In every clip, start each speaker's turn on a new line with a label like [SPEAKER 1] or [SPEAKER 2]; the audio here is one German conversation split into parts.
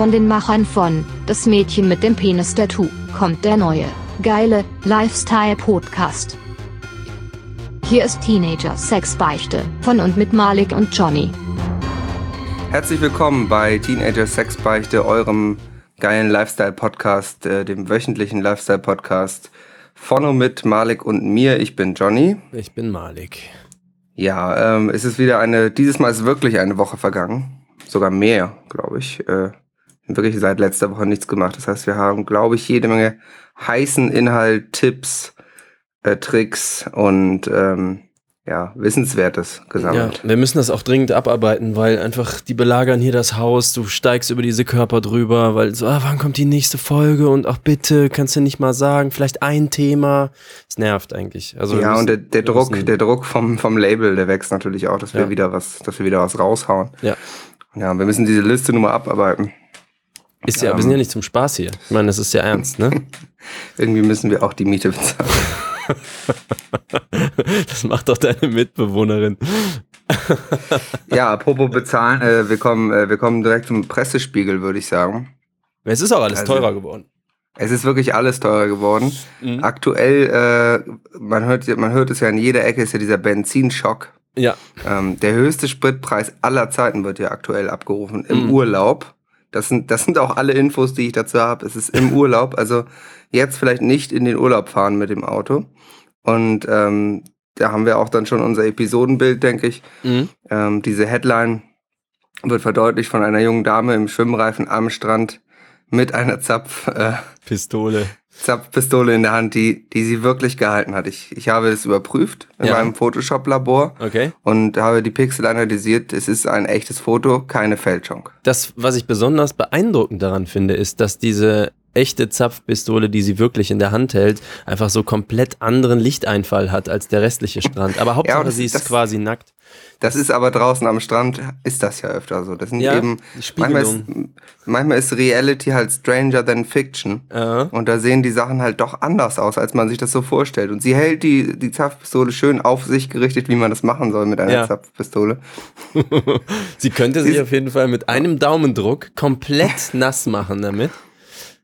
[SPEAKER 1] Von den Machern von Das Mädchen mit dem Penis-Tattoo kommt der neue, geile Lifestyle-Podcast. Hier ist Teenager Sexbeichte von und mit Malik und Johnny.
[SPEAKER 2] Herzlich willkommen bei Teenager Sexbeichte, eurem geilen Lifestyle-Podcast, äh, dem wöchentlichen Lifestyle-Podcast von und mit Malik und mir. Ich bin Johnny.
[SPEAKER 3] Ich bin Malik.
[SPEAKER 2] Ja, ähm, es ist wieder eine, dieses Mal ist wirklich eine Woche vergangen. Sogar mehr, glaube ich. Äh, wirklich seit letzter Woche nichts gemacht. Das heißt, wir haben, glaube ich, jede Menge heißen Inhalt, Tipps, äh, Tricks und ähm, ja, Wissenswertes gesammelt.
[SPEAKER 3] Ja, wir müssen das auch dringend abarbeiten, weil einfach die belagern hier das Haus, du steigst über diese Körper drüber, weil so, ah, wann kommt die nächste Folge und auch bitte, kannst du nicht mal sagen, vielleicht ein Thema. Es nervt eigentlich. Also
[SPEAKER 2] ja,
[SPEAKER 3] müssen,
[SPEAKER 2] und der, der Druck, der Druck vom, vom Label, der wächst natürlich auch, dass wir
[SPEAKER 3] Ja.
[SPEAKER 2] wieder was, dass wir wieder was raushauen.
[SPEAKER 3] Ja.
[SPEAKER 2] Ja, wir müssen diese Liste nur mal abarbeiten.
[SPEAKER 3] Ist ja, wir sind ja nicht zum Spaß hier. Ich meine, das ist ja ernst, ne?
[SPEAKER 2] Irgendwie müssen wir auch die Miete bezahlen.
[SPEAKER 3] Das macht doch deine Mitbewohnerin.
[SPEAKER 2] ja, apropos bezahlen, äh, wir, kommen, äh, wir kommen direkt zum Pressespiegel, würde ich sagen.
[SPEAKER 3] Es ist auch alles
[SPEAKER 2] Also-
[SPEAKER 3] teurer geworden.
[SPEAKER 2] Es ist wirklich alles teurer geworden.
[SPEAKER 3] Mhm.
[SPEAKER 2] Aktuell, äh, man, hört, man hört es ja in jeder Ecke, ist ja dieser Benzinschock.
[SPEAKER 3] Ja,
[SPEAKER 2] Ähm, der höchste Spritpreis aller Zeiten wird ja aktuell abgerufen im
[SPEAKER 3] Mhm.
[SPEAKER 2] Urlaub. Das sind, das sind auch alle Infos, die ich dazu habe. Es ist im Urlaub. Also jetzt vielleicht nicht in den Urlaub fahren mit dem Auto. Und ähm, da haben wir auch dann schon unser Episodenbild, denke ich.
[SPEAKER 3] mhm.
[SPEAKER 2] Ähm, diese Headline wird verdeutlicht von einer jungen Dame im Schwimmreifen am Strand mit einer Zapf, äh,
[SPEAKER 3] Pistole.
[SPEAKER 2] Zapfpistole in der Hand, die, die sie wirklich gehalten hat. Ich, ich habe es überprüft in
[SPEAKER 3] Ja.
[SPEAKER 2] meinem Photoshop-Labor
[SPEAKER 3] Okay.
[SPEAKER 2] und habe die Pixel analysiert. Es ist ein echtes Foto, keine Fälschung.
[SPEAKER 3] Das, was ich besonders beeindruckend daran finde, ist, dass diese echte Zapfpistole, die sie wirklich in der Hand hält, einfach so komplett anderen Lichteinfall hat als der restliche Strand. Aber Hauptsache,
[SPEAKER 2] das-
[SPEAKER 3] sie ist
[SPEAKER 2] das-
[SPEAKER 3] quasi nackt.
[SPEAKER 2] Das ist aber draußen am Strand, ist das ja öfter so. Das sind
[SPEAKER 3] Ja,
[SPEAKER 2] eben, manchmal ist, manchmal ist Reality halt stranger than fiction.
[SPEAKER 3] Ja.
[SPEAKER 2] Und da sehen die Sachen halt doch anders aus, als man sich das so vorstellt. Und sie hält die, die Zapfpistole schön auf sich gerichtet, wie man das machen soll mit einer
[SPEAKER 3] Ja.
[SPEAKER 2] Zapfpistole.
[SPEAKER 3] Sie könnte sich auf jeden Fall mit einem Daumendruck komplett nass machen damit.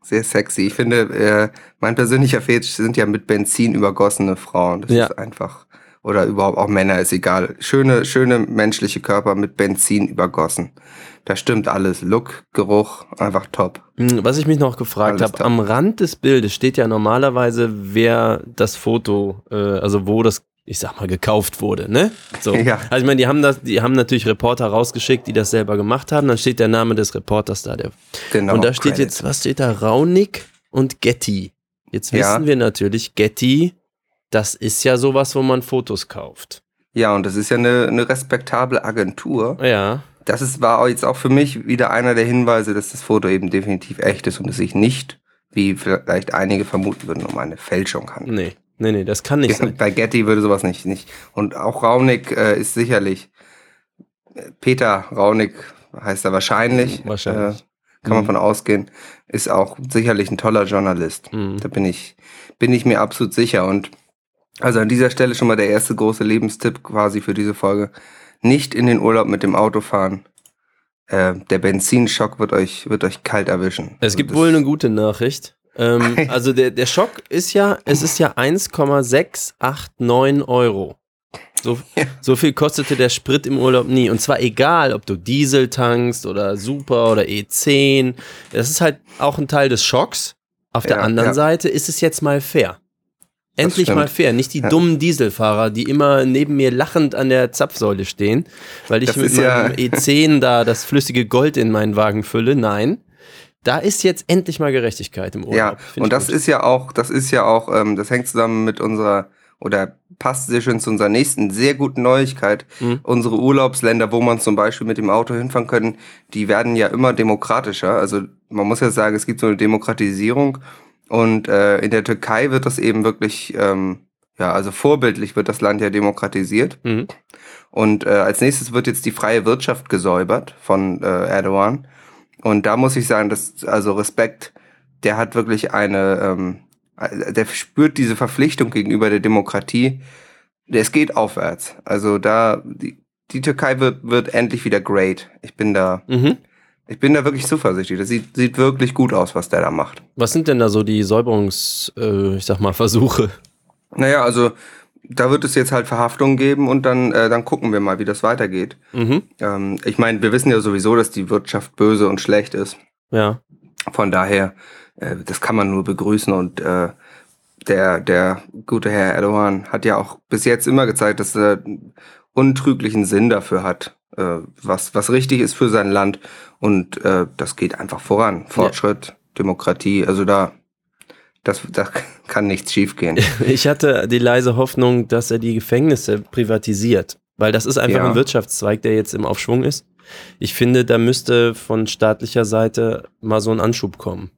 [SPEAKER 2] Sehr sexy. Ich finde, äh, mein persönlicher Fetisch sind ja mit Benzin übergossene Frauen. Das
[SPEAKER 3] Ja.
[SPEAKER 2] ist einfach, oder überhaupt auch Männer, ist egal. Schöne, schöne menschliche Körper mit Benzin übergossen. Da stimmt alles. Look, Geruch, einfach top.
[SPEAKER 3] Hm, Was ich mich noch gefragt habe, am Rand des Bildes steht ja normalerweise, wer das Foto, äh, also wo das, ich sag mal, gekauft wurde, ne? So.
[SPEAKER 2] Ja.
[SPEAKER 3] Also ich meine, die haben das, die haben natürlich Reporter rausgeschickt, die das selber gemacht haben. Dann steht der Name des Reporters da. Der,
[SPEAKER 2] Genau.
[SPEAKER 3] und da steht
[SPEAKER 2] Credit.
[SPEAKER 3] jetzt, was steht da? Raunig und Getty. Jetzt
[SPEAKER 2] Ja.
[SPEAKER 3] wissen wir natürlich, Getty, das ist ja sowas, wo man Fotos kauft.
[SPEAKER 2] Ja, und das ist ja eine, eine respektable Agentur.
[SPEAKER 3] Ja.
[SPEAKER 2] Das ist, war jetzt auch für mich wieder einer der Hinweise, dass das Foto eben definitiv echt ist und es sich nicht, wie vielleicht einige vermuten würden, um eine Fälschung handelt.
[SPEAKER 3] Nee, nee, nee, das kann nicht sein.
[SPEAKER 2] Bei Getty würde sowas nicht, nicht. Und auch Raunig äh, ist sicherlich, äh, Peter Raunig heißt er wahrscheinlich.
[SPEAKER 3] Wahrscheinlich.
[SPEAKER 2] Äh, kann man
[SPEAKER 3] Mhm.
[SPEAKER 2] von ausgehen. Ist auch sicherlich ein toller Journalist.
[SPEAKER 3] Mhm.
[SPEAKER 2] Da bin ich, bin ich mir absolut sicher. Und also an dieser Stelle schon mal der erste große Lebenstipp quasi für diese Folge. Nicht in den Urlaub mit dem Auto fahren. Äh, der Benzinschock wird euch, wird euch kalt erwischen.
[SPEAKER 3] Es
[SPEAKER 2] Also
[SPEAKER 3] gibt
[SPEAKER 2] das-
[SPEAKER 3] wohl eine gute Nachricht. Ähm, also der, der Schock ist ja, es ist ja 1,689 Euro. So,
[SPEAKER 2] Ja.
[SPEAKER 3] so viel kostete der Sprit im Urlaub nie. Und zwar egal, ob du Diesel tankst oder Super oder E10. Das ist halt auch ein Teil des Schocks. Auf der
[SPEAKER 2] Ja,
[SPEAKER 3] anderen
[SPEAKER 2] ja.
[SPEAKER 3] Seite ist es jetzt mal fair. Endlich mal fair. Nicht die dummen Dieselfahrer, die immer neben mir lachend an der Zapfsäule stehen, weil ich
[SPEAKER 2] Das
[SPEAKER 3] mit meinem E10 da das flüssige Gold in meinen Wagen fülle. Nein. Da ist jetzt endlich mal Gerechtigkeit im Urlaub.
[SPEAKER 2] Ja, und das
[SPEAKER 3] gut.
[SPEAKER 2] ist ja auch, das ist ja auch, ähm, das hängt zusammen mit unserer, oder passt sehr schön zu unserer nächsten sehr guten Neuigkeit.
[SPEAKER 3] Mhm.
[SPEAKER 2] Unsere Urlaubsländer, wo man zum Beispiel mit dem Auto hinfahren können, die werden ja immer demokratischer. Also man muss ja sagen, es gibt so eine Demokratisierung und äh, in der Türkei wird das eben wirklich, ähm, ja, also vorbildlich wird das Land ja demokratisiert.
[SPEAKER 3] Mhm.
[SPEAKER 2] Und äh, als nächstes wird jetzt die freie Wirtschaft gesäubert von äh, Erdogan. Und da muss ich sagen, dass, also Respekt, der hat wirklich eine, ähm, der spürt diese Verpflichtung gegenüber der Demokratie. Es geht aufwärts. Also da, die, die Türkei wird, wird endlich wieder great. Ich bin da,
[SPEAKER 3] Mhm.
[SPEAKER 2] Ich bin da wirklich zuversichtlich. Das sieht, sieht wirklich gut aus, was der da macht.
[SPEAKER 3] Was sind denn da so die Säuberungs, äh, ich sag mal, Versuche?
[SPEAKER 2] Naja, also da wird es jetzt halt Verhaftungen geben und dann, äh, dann gucken wir mal, wie das weitergeht.
[SPEAKER 3] Mhm.
[SPEAKER 2] Ähm, ich meine, wir wissen ja sowieso, dass die Wirtschaft böse und schlecht ist.
[SPEAKER 3] Ja.
[SPEAKER 2] Von daher, äh, das kann man nur begrüßen und äh, der, der gute Herr Erdogan hat ja auch bis jetzt immer gezeigt, dass er einen untrüglichen Sinn dafür hat, äh, was, was richtig ist für sein Land. Und äh, das geht einfach voran. Fortschritt, Demokratie, also da, das, da kann nichts schiefgehen.
[SPEAKER 3] Ich hatte die leise Hoffnung, dass er die Gefängnisse privatisiert, weil das ist einfach
[SPEAKER 2] Ja.
[SPEAKER 3] ein Wirtschaftszweig, der jetzt im Aufschwung ist. Ich finde, da müsste von staatlicher Seite mal so ein Anschub kommen.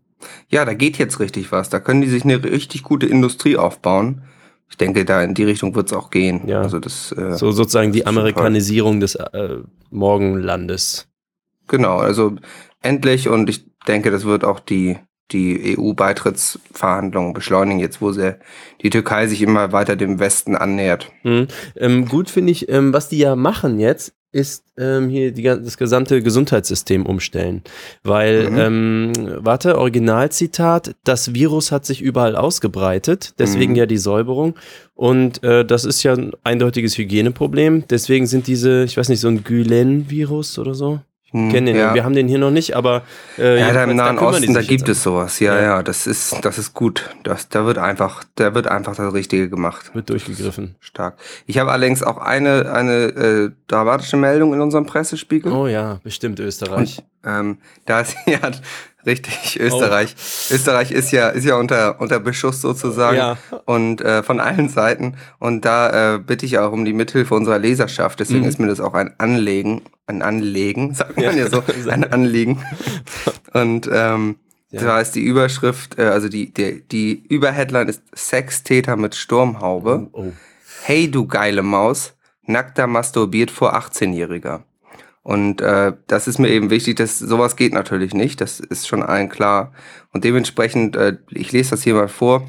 [SPEAKER 2] Ja, da geht jetzt richtig was. Da können die sich eine richtig gute Industrie aufbauen. Ich denke, da in die Richtung wird es auch gehen.
[SPEAKER 3] Ja.
[SPEAKER 2] Also das, äh,
[SPEAKER 3] So sozusagen die. Amerikanisierung des äh, Morgenlandes.
[SPEAKER 2] Genau, also endlich und ich denke, das wird auch die, die EU-Beitrittsverhandlungen beschleunigen, jetzt wo sie, die Türkei sich immer weiter dem Westen annähert.
[SPEAKER 3] Mhm. Ähm, gut finde ich, ähm, was die ja machen jetzt, ist ähm, hier die, das gesamte Gesundheitssystem umstellen. Weil,
[SPEAKER 2] Mhm.
[SPEAKER 3] ähm, warte, Originalzitat, das Virus hat sich überall ausgebreitet, deswegen
[SPEAKER 2] Mhm.
[SPEAKER 3] ja die Säuberung. Und äh, das ist ja ein eindeutiges Hygieneproblem. Deswegen sind diese, ich weiß nicht, so ein Gülen-Virus oder so.
[SPEAKER 2] Hm,
[SPEAKER 3] Kennen den,
[SPEAKER 2] ja.
[SPEAKER 3] wir haben den hier noch nicht, aber äh,
[SPEAKER 2] ja, da im Nahen Osten, da gibt es sowas. Ja,
[SPEAKER 3] Ja.
[SPEAKER 2] ja, das ist, das ist gut. Das, da wird einfach, da wird einfach das Richtige gemacht.
[SPEAKER 3] Wird durchgegriffen.
[SPEAKER 2] Stark. Ich habe allerdings auch eine, eine äh, dramatische Meldung in unserem Pressespiegel.
[SPEAKER 3] Oh ja, bestimmt Österreich.
[SPEAKER 2] Und, ähm, da ist ja richtig Österreich. Österreich ist ja ist ja unter unter Beschuss sozusagen
[SPEAKER 3] Ja.
[SPEAKER 2] und äh, von allen Seiten und da äh, bitte ich auch um die Mithilfe unserer Leserschaft. Deswegen
[SPEAKER 3] Mhm.
[SPEAKER 2] ist mir das auch ein Anlegen, ein Anlegen, sagt man
[SPEAKER 3] Ja.
[SPEAKER 2] ja, so, ein Anliegen. Und ähm,
[SPEAKER 3] Ja.
[SPEAKER 2] da ist die Überschrift, äh, also die die die Überheadline ist Sextäter mit Sturmhaube.
[SPEAKER 3] Oh.
[SPEAKER 2] Hey du geile Maus, nackter masturbiert vor 18-Jähriger. Und äh, das ist mir eben wichtig, dass sowas geht natürlich nicht, das ist schon allen klar. Und dementsprechend, äh, ich lese das hier mal vor,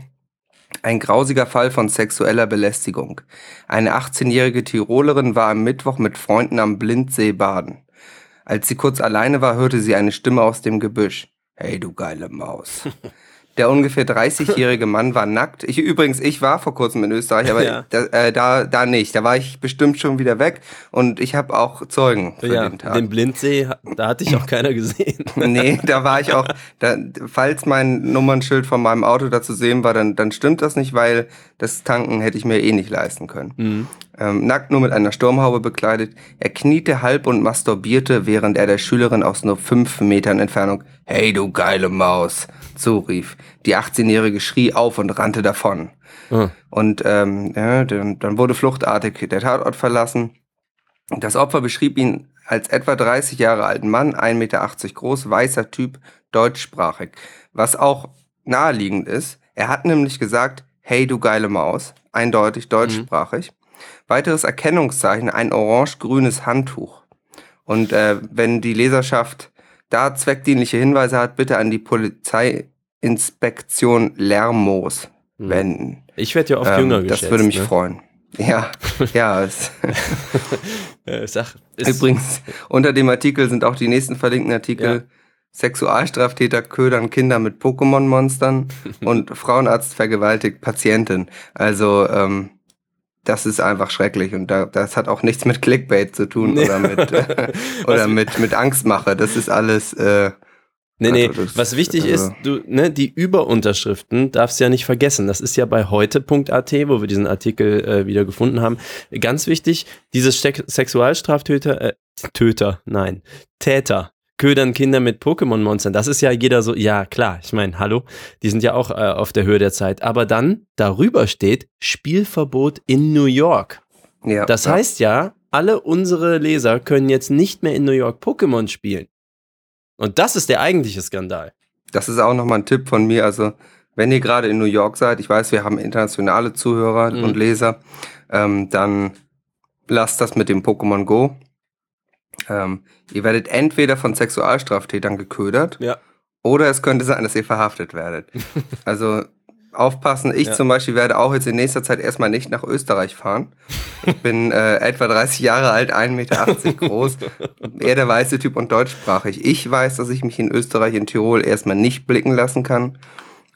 [SPEAKER 2] ein grausiger Fall von sexueller Belästigung. Eine 18-jährige Tirolerin war am Mittwoch mit Freunden am Blindsee baden. Als sie kurz alleine war, hörte sie eine Stimme aus dem Gebüsch. Hey du geile Maus. Der ungefähr 30-jährige Mann war nackt. Ich übrigens, ich war vor kurzem in Österreich, aber
[SPEAKER 3] Ja.
[SPEAKER 2] da, äh, da, da nicht. Da war ich bestimmt schon wieder weg und ich habe auch Zeugen für
[SPEAKER 3] Ja,
[SPEAKER 2] den Tag.
[SPEAKER 3] den Blindsee, da hatte ich auch keiner gesehen.
[SPEAKER 2] nee, da war ich auch. Da, falls mein Nummernschild von meinem Auto da zu sehen war, dann, dann stimmt das nicht, weil das Tanken hätte ich mir eh nicht leisten können.
[SPEAKER 3] Mhm.
[SPEAKER 2] Ähm, nackt nur mit einer Sturmhaube bekleidet. Er kniete halb und masturbierte, während er der Schülerin aus nur fünf Metern Entfernung Hey du geile Maus zurief. Die 18-Jährige schrie auf und rannte davon.
[SPEAKER 3] Ah.
[SPEAKER 2] Und ähm, ja, dann, dann wurde fluchtartig der Tatort verlassen. Das Opfer beschrieb ihn als etwa 30 Jahre alten Mann, 1,80 Meter groß, weißer Typ, deutschsprachig. Was auch naheliegend ist, er hat nämlich gesagt, hey du geile Maus, eindeutig deutschsprachig. Weiteres Erkennungszeichen, ein orange-grünes Handtuch. Und äh, wenn die Leserschaft da zweckdienliche Hinweise hat, bitte an die Polizeiinspektion Lermoos
[SPEAKER 3] Mhm.
[SPEAKER 2] wenden.
[SPEAKER 3] Ich werde ja oft
[SPEAKER 2] Ähm,
[SPEAKER 3] jünger
[SPEAKER 2] das
[SPEAKER 3] geschätzt.
[SPEAKER 2] würde mich
[SPEAKER 3] ne?
[SPEAKER 2] freuen. Ja, ja.
[SPEAKER 3] Äh, sag,
[SPEAKER 2] übrigens, unter dem Artikel sind auch die nächsten verlinkten Artikel.
[SPEAKER 3] Ja.
[SPEAKER 2] Sexualstraftäter ködern Kinder mit Pokémon-Monstern und Frauenarzt vergewaltigt Patientin. Also, ähm, das ist einfach schrecklich und da, das hat auch nichts mit Clickbait zu tun
[SPEAKER 3] Nee.
[SPEAKER 2] oder mit äh, oder mit mit Angstmache. Das ist alles. Äh,
[SPEAKER 3] Nee, nee,
[SPEAKER 2] Also das-
[SPEAKER 3] was wichtig
[SPEAKER 2] also-
[SPEAKER 3] ist, du, ne, die Überunterschriften darfst du ja nicht vergessen. Das ist ja bei heute.at, wo wir diesen Artikel äh, wieder gefunden haben. Ganz wichtig, diese Stek- Sexualstraftäter, äh, Töter, nein, Täter, ködern Kinder mit Pokémon-Monstern. Das ist ja jeder so, ja klar, ich meine, hallo, die sind ja auch äh, auf der Höhe der Zeit. Aber dann darüber steht Spielverbot in New York.
[SPEAKER 2] ja,
[SPEAKER 3] Das
[SPEAKER 2] ja.
[SPEAKER 3] heißt ja, alle unsere Leser können jetzt nicht mehr in New York Pokémon spielen. Und das ist der eigentliche Skandal.
[SPEAKER 2] Das ist auch nochmal ein Tipp von mir. Also, wenn ihr gerade in New York seid, ich weiß, wir haben internationale Zuhörer
[SPEAKER 3] Mhm.
[SPEAKER 2] und Leser, ähm, dann lasst das mit dem Pokémon Go. Ähm, ihr werdet entweder von Sexualstraftätern geködert
[SPEAKER 3] Ja.
[SPEAKER 2] oder es könnte sein, dass ihr verhaftet werdet. also, aufpassen. Ich
[SPEAKER 3] Ja.
[SPEAKER 2] zum Beispiel werde auch jetzt in nächster Zeit erstmal nicht nach Österreich fahren. Ich bin äh, etwa 30 Jahre alt, 1,80 Meter groß, eher der weiße Typ und deutschsprachig. Ich weiß, dass ich mich in Österreich, in Tirol erstmal nicht blicken lassen kann.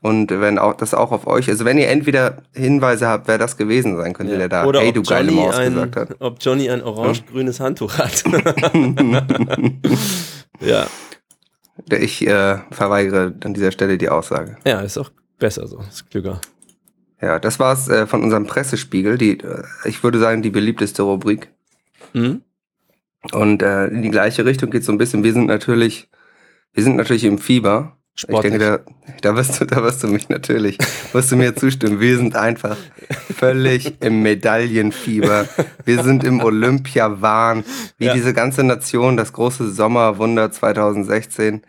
[SPEAKER 2] Und wenn auch das auch auf euch, also wenn ihr entweder Hinweise habt, wer das gewesen sein könnte, der da,
[SPEAKER 3] Oder
[SPEAKER 2] hey du geile Maus
[SPEAKER 3] ein,
[SPEAKER 2] gesagt hat.
[SPEAKER 3] ob Johnny ein orange-grünes Handtuch hat. ja.
[SPEAKER 2] Ich äh, verweigere an dieser Stelle die Aussage.
[SPEAKER 3] ja, ist auch besser so. Ist klüger.
[SPEAKER 2] Ja, das war's äh, von unserem Pressespiegel, die, äh, ich würde sagen, die beliebteste Rubrik.
[SPEAKER 3] Mhm.
[SPEAKER 2] Und äh, in die gleiche Richtung geht so ein bisschen. Wir sind natürlich, wir sind natürlich im Fieber.
[SPEAKER 3] Sportlich.
[SPEAKER 2] Ich denke, da, da wirst du, da wirst du mich natürlich, wirst du mir zustimmen. Wir sind einfach völlig im Medaillenfieber. Wir sind im Olympiawahn, wie
[SPEAKER 3] Ja.
[SPEAKER 2] diese ganze Nation, das große Sommerwunder 2016.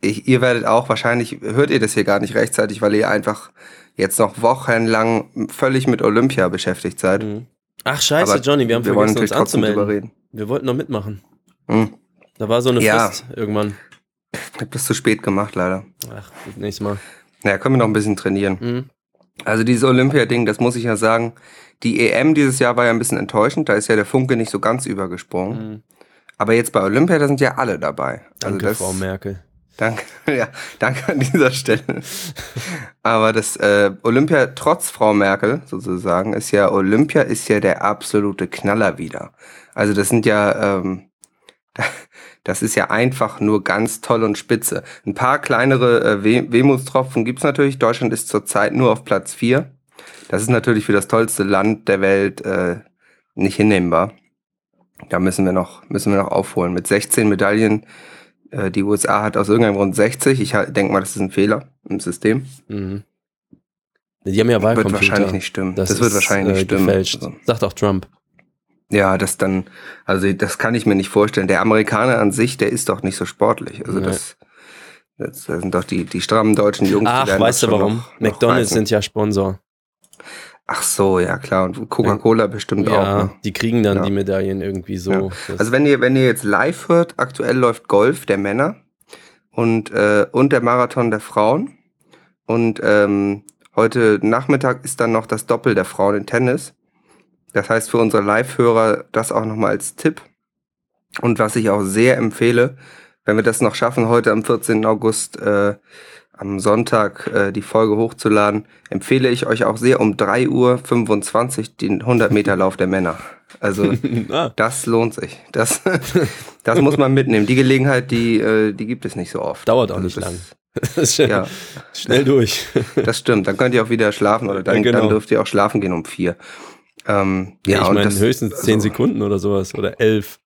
[SPEAKER 2] Ich, ihr werdet auch wahrscheinlich, hört ihr das hier gar nicht rechtzeitig, weil ihr einfach jetzt noch wochenlang völlig mit Olympia beschäftigt seid.
[SPEAKER 3] Mhm. Ach scheiße,
[SPEAKER 2] Aber
[SPEAKER 3] Johnny, wir haben
[SPEAKER 2] wir
[SPEAKER 3] vergessen, uns anzumelden.
[SPEAKER 2] reden.
[SPEAKER 3] Wir wollten noch mitmachen.
[SPEAKER 2] Hm.
[SPEAKER 3] Da war so eine
[SPEAKER 2] Ja.
[SPEAKER 3] Frist irgendwann.
[SPEAKER 2] Ich hab das zu spät gemacht, leider.
[SPEAKER 3] Ach, nächstes Mal.
[SPEAKER 2] Naja, können wir noch ein bisschen trainieren.
[SPEAKER 3] Mhm.
[SPEAKER 2] Also dieses Olympia-Ding, das muss ich ja sagen, die EM dieses Jahr war ja ein bisschen enttäuschend, da ist ja der Funke nicht so ganz übergesprungen.
[SPEAKER 3] Mhm.
[SPEAKER 2] Aber jetzt bei Olympia, da sind ja alle dabei.
[SPEAKER 3] Danke,
[SPEAKER 2] also das,
[SPEAKER 3] Frau Merkel.
[SPEAKER 2] Danke, ja, danke an dieser Stelle. Aber das äh, Olympia, trotz Frau Merkel sozusagen, ist ja, Olympia ist ja der absolute Knaller wieder. Also das sind ja, ähm, das ist ja einfach nur ganz toll und spitze. Ein paar kleinere äh, Weh Wehmutstropfen gibt's natürlich. Deutschland ist zurzeit nur auf Platz vier. Das ist natürlich für das tollste Land der Welt äh, nicht hinnehmbar. Da müssen wir noch, müssen wir noch aufholen. Mit 16 Medaillen äh, die USA hat aus irgendeinem Grund 60. Ich denke mal, das ist ein Fehler im System.
[SPEAKER 3] Mhm. Die haben ja
[SPEAKER 2] Wird
[SPEAKER 3] Wahlcomputer.
[SPEAKER 2] wahrscheinlich nicht stimmen. Das,
[SPEAKER 3] Das,
[SPEAKER 2] wird
[SPEAKER 3] ist,
[SPEAKER 2] wahrscheinlich nicht
[SPEAKER 3] äh,
[SPEAKER 2] stimmen.
[SPEAKER 3] Gefälscht. Sagt auch Trump.
[SPEAKER 2] Ja, das dann, also das kann ich mir nicht vorstellen. Der Amerikaner an sich, der ist doch nicht so sportlich. Also
[SPEAKER 3] Nee.
[SPEAKER 2] das, das, das sind doch die, die strammen deutschen Jungs.
[SPEAKER 3] Ach, weißt du warum?
[SPEAKER 2] noch- noch
[SPEAKER 3] McDonalds
[SPEAKER 2] reißen.
[SPEAKER 3] sind ja Sponsor.
[SPEAKER 2] Ach so, ja klar. Und Coca-Cola bestimmt
[SPEAKER 3] ja,
[SPEAKER 2] auch. Ne?
[SPEAKER 3] die kriegen dann
[SPEAKER 2] Ja.
[SPEAKER 3] die Medaillen irgendwie so.
[SPEAKER 2] Ja. Also wenn ihr, wenn ihr jetzt live hört, aktuell läuft Golf der Männer und, äh, und der Marathon der Frauen. Und ähm, heute Nachmittag ist dann noch das Doppel der Frauen in Tennis. Das heißt für unsere Live-Hörer das auch nochmal als Tipp. Und was ich auch sehr empfehle, wenn wir das noch schaffen, heute am 14. August äh, am Sonntag äh, die Folge hochzuladen, empfehle ich euch auch sehr um 3.25 Uhr den 100 Meter Lauf der Männer. Also
[SPEAKER 3] ah,
[SPEAKER 2] das lohnt sich. Das, das muss man mitnehmen. Die Gelegenheit, die, äh, die gibt es nicht so oft.
[SPEAKER 3] Dauert auch
[SPEAKER 2] Also
[SPEAKER 3] nicht
[SPEAKER 2] das,
[SPEAKER 3] lang. das
[SPEAKER 2] Ja,
[SPEAKER 3] schnell durch.
[SPEAKER 2] das stimmt. Dann könnt ihr auch wieder schlafen oder dann,
[SPEAKER 3] Ja, genau.
[SPEAKER 2] dann dürft ihr auch schlafen gehen um vier. Ähm,
[SPEAKER 3] Ja, ich
[SPEAKER 2] und
[SPEAKER 3] meine höchstens zehn
[SPEAKER 2] also,
[SPEAKER 3] Sekunden oder sowas oder elf.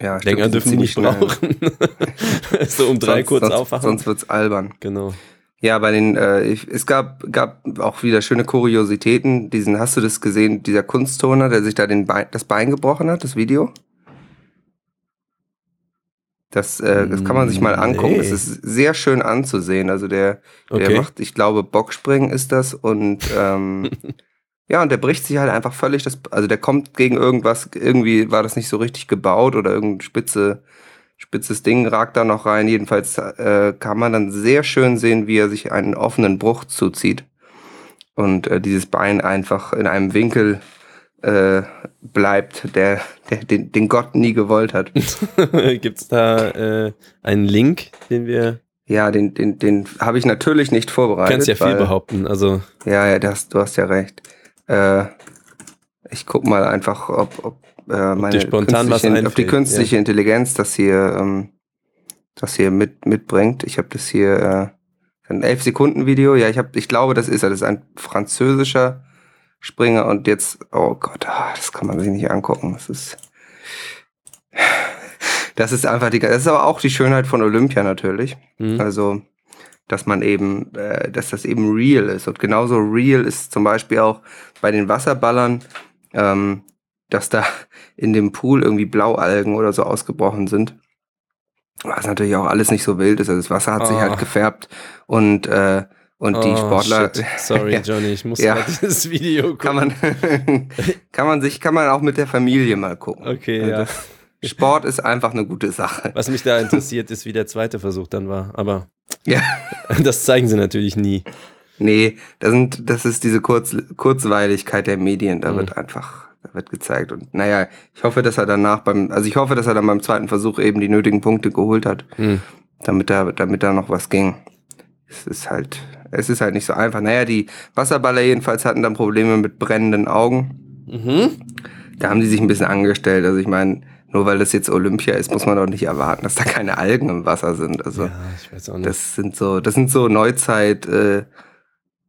[SPEAKER 2] Ja, stimmt,
[SPEAKER 3] Länger
[SPEAKER 2] sind
[SPEAKER 3] dürfen die nicht brauchen. so um drei
[SPEAKER 2] sonst,
[SPEAKER 3] kurz
[SPEAKER 2] sonst,
[SPEAKER 3] aufwachen.
[SPEAKER 2] Sonst wird's albern.
[SPEAKER 3] genau.
[SPEAKER 2] Ja, bei den, äh, ich, es gab, gab auch wieder schöne Kuriositäten. Diesen, hast du das gesehen, dieser Kunstturner, der sich da den Bein, das Bein gebrochen hat, das Video? Das, äh, das kann man sich mal angucken.
[SPEAKER 3] Nee.
[SPEAKER 2] Es ist sehr schön anzusehen. Also der, der
[SPEAKER 3] Okay.
[SPEAKER 2] macht, ich glaube, Bockspringen ist das und ähm, ja, und der bricht sich halt einfach völlig das, also der kommt gegen irgendwas, irgendwie war das nicht so richtig gebaut oder irgendein spitze, spitzes Ding ragt da noch rein. Jedenfalls äh, kann man dann sehr schön sehen, wie er sich einen offenen Bruch zuzieht und äh, dieses Bein einfach in einem Winkel äh, bleibt, der, der den, den Gott nie gewollt hat.
[SPEAKER 3] Gibt's da äh, einen Link, den wir.
[SPEAKER 2] Ja, den, den, den habe ich natürlich nicht
[SPEAKER 3] Du
[SPEAKER 2] vorbereitet.
[SPEAKER 3] kannst ja viel behaupten. Also,
[SPEAKER 2] Ja, ja, das, du hast ja recht. Äh, ich guck mal einfach, ob, ob, äh, meine
[SPEAKER 3] dir spontan
[SPEAKER 2] künstliche, ob die künstliche Intelligenz das hier, ähm, das hier mit, mitbringt. Ich habe das hier äh, ein 11 Sekunden Video. Ja, ich habe, ich glaube, das ist er. Das ist ein französischer Springer und jetzt, oh Gott, ah, das kann man sich nicht angucken. Das ist, das ist einfach die, das ist aber auch die Schönheit von Olympia natürlich.
[SPEAKER 3] hm.
[SPEAKER 2] Also, dass man eben, äh, dass das eben real ist. Und genauso real ist zum Beispiel auch bei den Wasserballern, ähm, dass da in dem Pool irgendwie Blaualgen oder so ausgebrochen sind. Was natürlich auch alles nicht so wild ist. Also das Wasser hat sich
[SPEAKER 3] Oh.
[SPEAKER 2] halt gefärbt und, äh, und die
[SPEAKER 3] Oh,
[SPEAKER 2] Sportler.
[SPEAKER 3] shit. Sorry. Johnny, ich muss
[SPEAKER 2] Ja.
[SPEAKER 3] mal dieses Video gucken.
[SPEAKER 2] Kann man, kann man sich, kann man auch mit der Familie mal gucken.
[SPEAKER 3] Okay,
[SPEAKER 2] Also
[SPEAKER 3] ja.
[SPEAKER 2] Sport ist einfach eine gute Sache.
[SPEAKER 3] Was mich da interessiert, ist, wie der zweite Versuch dann war. Aber
[SPEAKER 2] Ja.
[SPEAKER 3] das zeigen sie natürlich nie.
[SPEAKER 2] Nee, das, sind, das ist diese Kurz, Kurzweiligkeit der Medien. Da
[SPEAKER 3] Mhm.
[SPEAKER 2] wird einfach, da wird gezeigt. Und naja, ich hoffe, dass er danach beim, also ich hoffe, dass er dann beim zweiten Versuch eben die nötigen Punkte geholt hat,
[SPEAKER 3] Hm.
[SPEAKER 2] damit da, damit da noch was ging. Es ist halt, es ist halt nicht so einfach. Naja, die Wasserballer jedenfalls hatten dann Probleme mit brennenden Augen.
[SPEAKER 3] Mhm.
[SPEAKER 2] Da haben die sich ein bisschen angestellt. Also ich meine, nur weil das jetzt Olympia ist, muss man doch nicht erwarten, dass da keine Algen im Wasser sind. Also
[SPEAKER 3] Ja, ich weiß auch nicht.
[SPEAKER 2] das sind so, das sind so Neuzeit äh,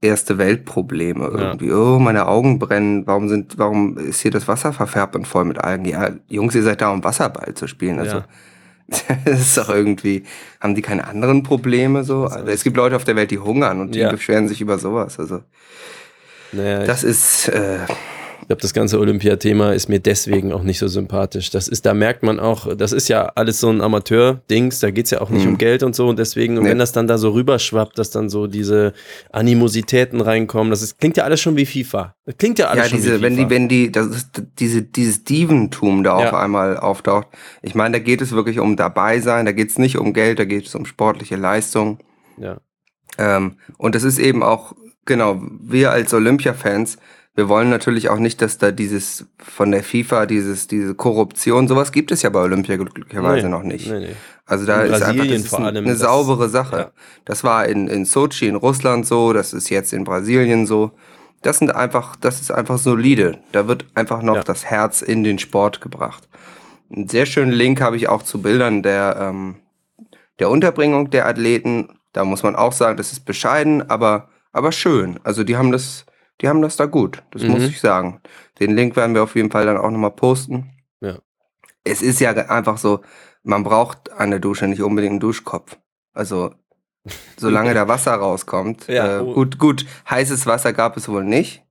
[SPEAKER 2] erste Weltprobleme irgendwie. Oh, meine Augen brennen. Warum sind, warum ist hier das Wasser verfärbt und voll mit Algen? Ja, Jungs, ihr seid da, um Wasserball zu spielen. Also
[SPEAKER 3] Ja.
[SPEAKER 2] das ist doch irgendwie, haben die keine anderen Probleme so? Also, es gibt Leute auf der Welt, die hungern und die
[SPEAKER 3] Ja.
[SPEAKER 2] beschweren sich über sowas. Also
[SPEAKER 3] naja,
[SPEAKER 2] das ist äh,
[SPEAKER 3] glaube, das ganze Olympiathema ist mir deswegen auch nicht so sympathisch. Das ist, da merkt man auch, das ist ja alles so ein Amateur-Dings, da geht's ja auch nicht
[SPEAKER 2] Mhm.
[SPEAKER 3] um Geld und so und deswegen, und
[SPEAKER 2] Nee.
[SPEAKER 3] wenn das dann da so rüberschwappt, dass dann so diese Animositäten reinkommen, das ist, klingt ja alles schon wie FIFA. Das klingt ja alles
[SPEAKER 2] ja,
[SPEAKER 3] schon
[SPEAKER 2] diese,
[SPEAKER 3] wie
[SPEAKER 2] wenn
[SPEAKER 3] FIFA.
[SPEAKER 2] die, wenn die, das ist diese, dieses Dieventum da
[SPEAKER 3] Ja.
[SPEAKER 2] auf einmal auftaucht. Ich meine, da geht es wirklich um dabei sein, da geht es nicht um Geld, da geht es um sportliche Leistung.
[SPEAKER 3] ja.
[SPEAKER 2] Ähm, und es ist eben auch, genau, wir als Olympia-Fans, wir wollen natürlich auch nicht, dass da dieses von der FIFA, dieses, diese Korruption, sowas gibt es ja bei Olympia glücklicherweise
[SPEAKER 3] Nee,
[SPEAKER 2] noch nicht.
[SPEAKER 3] Nee, nee.
[SPEAKER 2] Also da
[SPEAKER 3] In
[SPEAKER 2] ist einfach
[SPEAKER 3] Brasilien
[SPEAKER 2] das ist
[SPEAKER 3] allem,
[SPEAKER 2] eine saubere Sache.
[SPEAKER 3] ja.
[SPEAKER 2] Das war in, in Sochi in Russland so, das ist jetzt in Brasilien so. Das sind einfach, das ist einfach solide. Da wird einfach noch
[SPEAKER 3] Ja.
[SPEAKER 2] das Herz in den Sport gebracht. Einen sehr schönen Link habe ich auch zu Bildern der, ähm, der Unterbringung der Athleten. Da muss man auch sagen, das ist bescheiden, aber, aber schön. Also die haben das, die haben das da gut. Das
[SPEAKER 3] Mhm.
[SPEAKER 2] muss ich sagen. Den Link werden wir auf jeden Fall dann auch nochmal posten.
[SPEAKER 3] Ja.
[SPEAKER 2] Es ist ja einfach so, man braucht an der Dusche nicht unbedingt einen Duschkopf. Also, solange da Wasser rauskommt.
[SPEAKER 3] Ja,
[SPEAKER 2] äh,
[SPEAKER 3] oh.
[SPEAKER 2] gut, gut, heißes Wasser gab es wohl nicht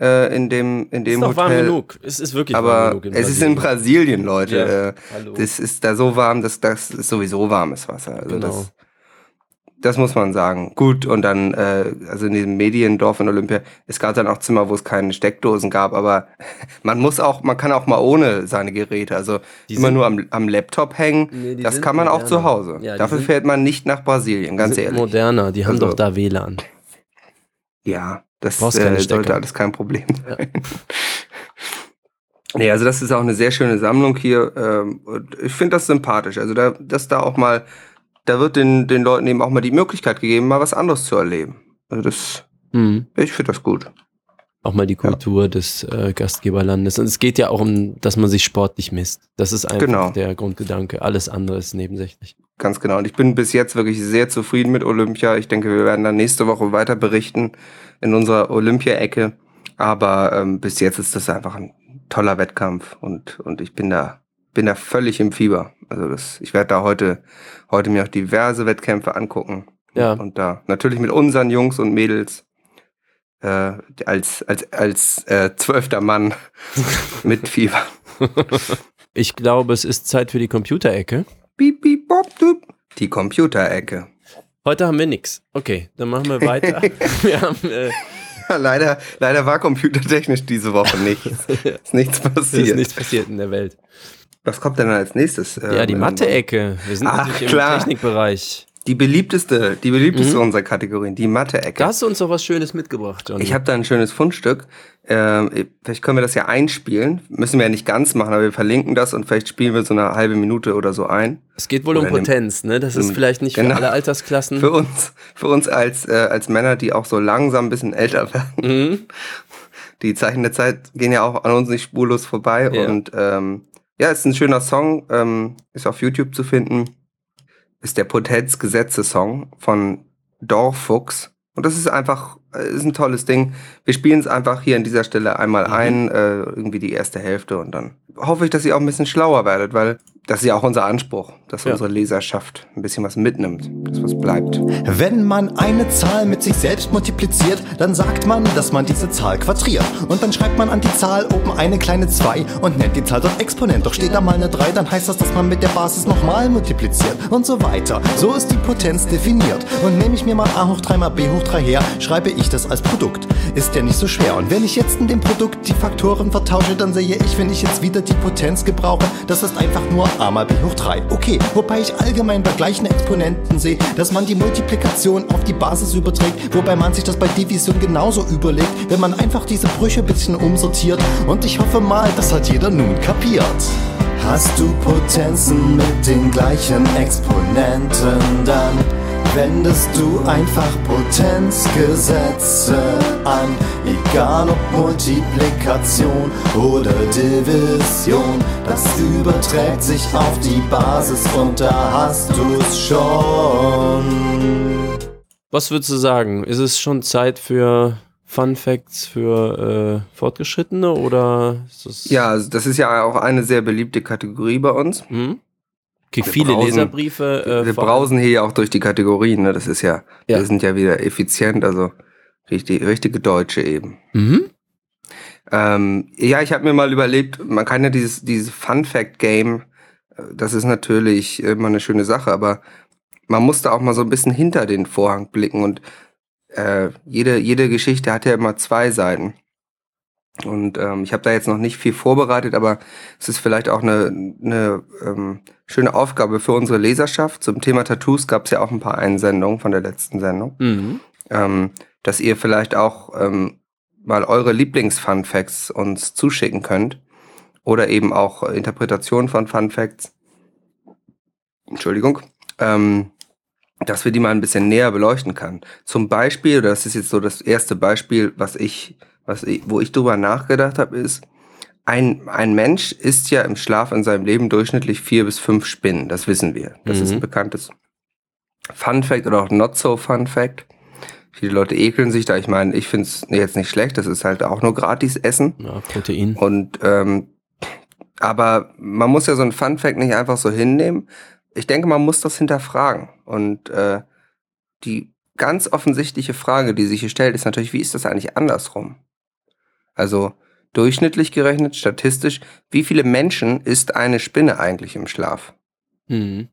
[SPEAKER 2] äh, in dem, in dem
[SPEAKER 3] Ist doch warm
[SPEAKER 2] Hotel.
[SPEAKER 3] genug. Es ist wirklich warm
[SPEAKER 2] Aber
[SPEAKER 3] genug in
[SPEAKER 2] es ist in Brasilien, Leute.
[SPEAKER 3] Ja.
[SPEAKER 2] Äh,
[SPEAKER 3] Hallo.
[SPEAKER 2] das ist da so warm, dass das ist sowieso warmes Wasser. Also
[SPEAKER 3] Genau.
[SPEAKER 2] das, das muss man sagen. Gut, und dann, äh, also in diesem Mediendorf in Olympia, es gab dann auch Zimmer, wo es keine Steckdosen gab, aber man muss auch, man kann auch mal ohne seine Geräte, also
[SPEAKER 3] Die
[SPEAKER 2] immer nur am, am Laptop hängen,
[SPEAKER 3] Nee,
[SPEAKER 2] das kann man auch
[SPEAKER 3] moderner.
[SPEAKER 2] zu Hause.
[SPEAKER 3] Ja,
[SPEAKER 2] Dafür
[SPEAKER 3] sind-
[SPEAKER 2] fährt man nicht nach Brasilien, ganz
[SPEAKER 3] sind
[SPEAKER 2] ehrlich.
[SPEAKER 3] moderner, die haben
[SPEAKER 2] Also-
[SPEAKER 3] doch da WLAN.
[SPEAKER 2] Ja, das äh, sollte alles kein Problem sein. Nee, also das ist auch eine sehr schöne Sammlung hier. Ähm, ich finde das sympathisch. Also da, dass da auch mal, da wird den, den Leuten eben auch mal die Möglichkeit gegeben, mal was anderes zu erleben. Also das,
[SPEAKER 3] Mhm.
[SPEAKER 2] ich finde das gut.
[SPEAKER 3] Auch mal die Kultur des äh, Gastgeberlandes. Und es geht ja auch um, dass man sich sportlich misst. Das ist einfach
[SPEAKER 2] Genau.
[SPEAKER 3] der Grundgedanke. Alles andere ist nebensächlich.
[SPEAKER 2] Ganz genau. Und ich bin bis jetzt wirklich sehr zufrieden mit Olympia. Ich denke, wir werden dann nächste Woche weiter berichten in unserer Olympia-Ecke. Aber ähm, bis jetzt ist das einfach ein toller Wettkampf und, und ich bin da, bin da völlig im Fieber. Also das, ich werde da heute, heute mir auch diverse Wettkämpfe angucken.
[SPEAKER 3] Ja.
[SPEAKER 2] Und da natürlich mit unseren Jungs und Mädels äh, als, als, als äh, zwölfter Mann mit Fieber.
[SPEAKER 3] Ich glaube, es ist Zeit für die Computerecke.
[SPEAKER 2] Piep, piep, bop, dup. Die Computerecke.
[SPEAKER 3] Heute haben wir nix. Okay, dann machen wir weiter. wir haben, äh,
[SPEAKER 2] Ja, leider, leider war computertechnisch diese Woche nichts. Ist nichts
[SPEAKER 3] es ist
[SPEAKER 2] passiert.
[SPEAKER 3] nichts passiert in der Welt.
[SPEAKER 2] Was kommt denn als nächstes?
[SPEAKER 3] Ja, die
[SPEAKER 2] Ähm,
[SPEAKER 3] Mathe-Ecke. Wir sind
[SPEAKER 2] Ach,
[SPEAKER 3] natürlich
[SPEAKER 2] klar.
[SPEAKER 3] im Technikbereich.
[SPEAKER 2] Die beliebteste, die beliebteste
[SPEAKER 3] Mhm.
[SPEAKER 2] unserer Kategorien, die Mathe-Ecke.
[SPEAKER 3] Da hast du uns doch was Schönes mitgebracht, Johnny.
[SPEAKER 2] Ich habe da ein schönes Fundstück. Ähm, vielleicht können wir das ja einspielen. Müssen wir ja nicht ganz machen, aber wir verlinken das und vielleicht spielen wir so eine halbe Minute oder so ein.
[SPEAKER 3] es geht wohl um
[SPEAKER 2] Oder nimm-
[SPEAKER 3] Potenz, ne? Das ist
[SPEAKER 2] nimm-
[SPEAKER 3] vielleicht nicht
[SPEAKER 2] genau.
[SPEAKER 3] für alle Altersklassen.
[SPEAKER 2] Für uns, für uns als, äh, als Männer, die auch so langsam ein bisschen älter werden.
[SPEAKER 3] mhm.
[SPEAKER 2] Die Zeichen der Zeit gehen ja auch an uns nicht spurlos vorbei.
[SPEAKER 3] Ja.
[SPEAKER 2] Und ähm, ja, ist ein schöner Song, ähm, ist auf YouTube zu finden. Ist der Potenzgesetze-Song von Dorfuchs. Und das ist einfach, äh, ist ein tolles Ding. Wir spielen es einfach hier an dieser Stelle einmal
[SPEAKER 3] Mhm.
[SPEAKER 2] ein, äh, irgendwie die erste Hälfte und dann hoffe ich, dass ihr auch ein bisschen schlauer werdet, weil das ist ja auch unser Anspruch, dass
[SPEAKER 3] Ja.
[SPEAKER 2] unsere Leserschaft ein bisschen was mitnimmt, dass was bleibt.
[SPEAKER 4] Wenn man eine Zahl mit sich selbst multipliziert, dann sagt man, dass man diese Zahl quadriert. Und dann schreibt man an die Zahl oben eine kleine 2 und nennt die Zahl dort Exponent. Doch steht da mal eine 3, dann heißt das, dass man mit der Basis nochmal multipliziert und so weiter. So ist die Potenz definiert. Und nehme ich mir mal a hoch 3 mal b hoch 3 her, schreibe ich das als Produkt. Ist ja nicht so schwer. Und wenn ich jetzt in dem Produkt die Faktoren vertausche, dann sehe ich, wenn ich jetzt wieder die Potenz gebrauche, das ist einfach nur a mal b hoch 3. Okay, wobei ich allgemein bei gleichen Exponenten sehe, dass man die Multiplikation auf die Basis überträgt, wobei man sich das bei Division genauso überlegt, wenn man einfach diese Brüche bisschen umsortiert. Und ich hoffe mal, das hat jeder nun kapiert. Hast du Potenzen mit den gleichen Exponenten, dann wendest du einfach Potenzgesetze an, egal ob Multiplikation oder Division. Das überträgt sich auf die Basis und da hast du's schon.
[SPEAKER 3] Was würdest du sagen? Ist es schon Zeit für Fun Facts für äh, Fortgeschrittene oder ist das
[SPEAKER 2] Ja, also das ist ja auch eine sehr beliebte Kategorie bei uns.
[SPEAKER 3] Hm?
[SPEAKER 2] Wir
[SPEAKER 3] viele
[SPEAKER 2] brausen-
[SPEAKER 3] Leserbriefe. Äh,
[SPEAKER 2] wir brausen hier ja auch durch die Kategorien, ne? Das ist ja,
[SPEAKER 3] Ja.
[SPEAKER 2] wir sind ja wieder effizient, also richtig, richtige Deutsche eben.
[SPEAKER 3] Mhm.
[SPEAKER 2] Ähm, ja, ich habe mir mal überlegt, man kann ja dieses, dieses Fun Fact Game, äh, das ist natürlich immer eine schöne Sache, aber man muss da auch mal so ein bisschen hinter den Vorhang blicken und äh, jede, jede Geschichte hat ja immer zwei Seiten. Und ähm, ich habe da jetzt noch nicht viel vorbereitet, aber es ist vielleicht auch eine, eine ähm, schöne Aufgabe für unsere Leserschaft. Zum Thema Tattoos gab es ja auch ein paar Einsendungen von der letzten Sendung
[SPEAKER 3] Mhm.
[SPEAKER 2] ähm, dass ihr vielleicht auch ähm, mal eure Lieblings-Fun-Facts uns zuschicken könnt. Oder eben auch Interpretationen von Fun-Facts. Entschuldigung. Ähm, dass wir die mal ein bisschen näher beleuchten kann. Zum Beispiel, das ist jetzt so das erste Beispiel, was ich, was ich, wo ich drüber nachgedacht habe, ist, ein, ein Mensch isst ja im Schlaf in seinem Leben durchschnittlich vier bis fünf Spinnen. Das wissen wir. Das ist
[SPEAKER 3] Mhm.
[SPEAKER 2] ein bekanntes Fun Fact oder auch Not So Fun Fact. Viele Leute ekeln sich da. Ich meine, ich finde es jetzt nicht schlecht. Das ist halt auch nur gratis Essen.
[SPEAKER 3] Ja, Protein.
[SPEAKER 2] Und ähm, aber man muss ja so ein Fun Fact nicht einfach so hinnehmen. Ich denke, man muss das hinterfragen. Und äh, die ganz offensichtliche Frage, die sich hier stellt, ist natürlich, wie ist das eigentlich andersrum? Also durchschnittlich gerechnet, statistisch, wie viele Menschen ist eine Spinne eigentlich im Schlaf?
[SPEAKER 3] Mhm.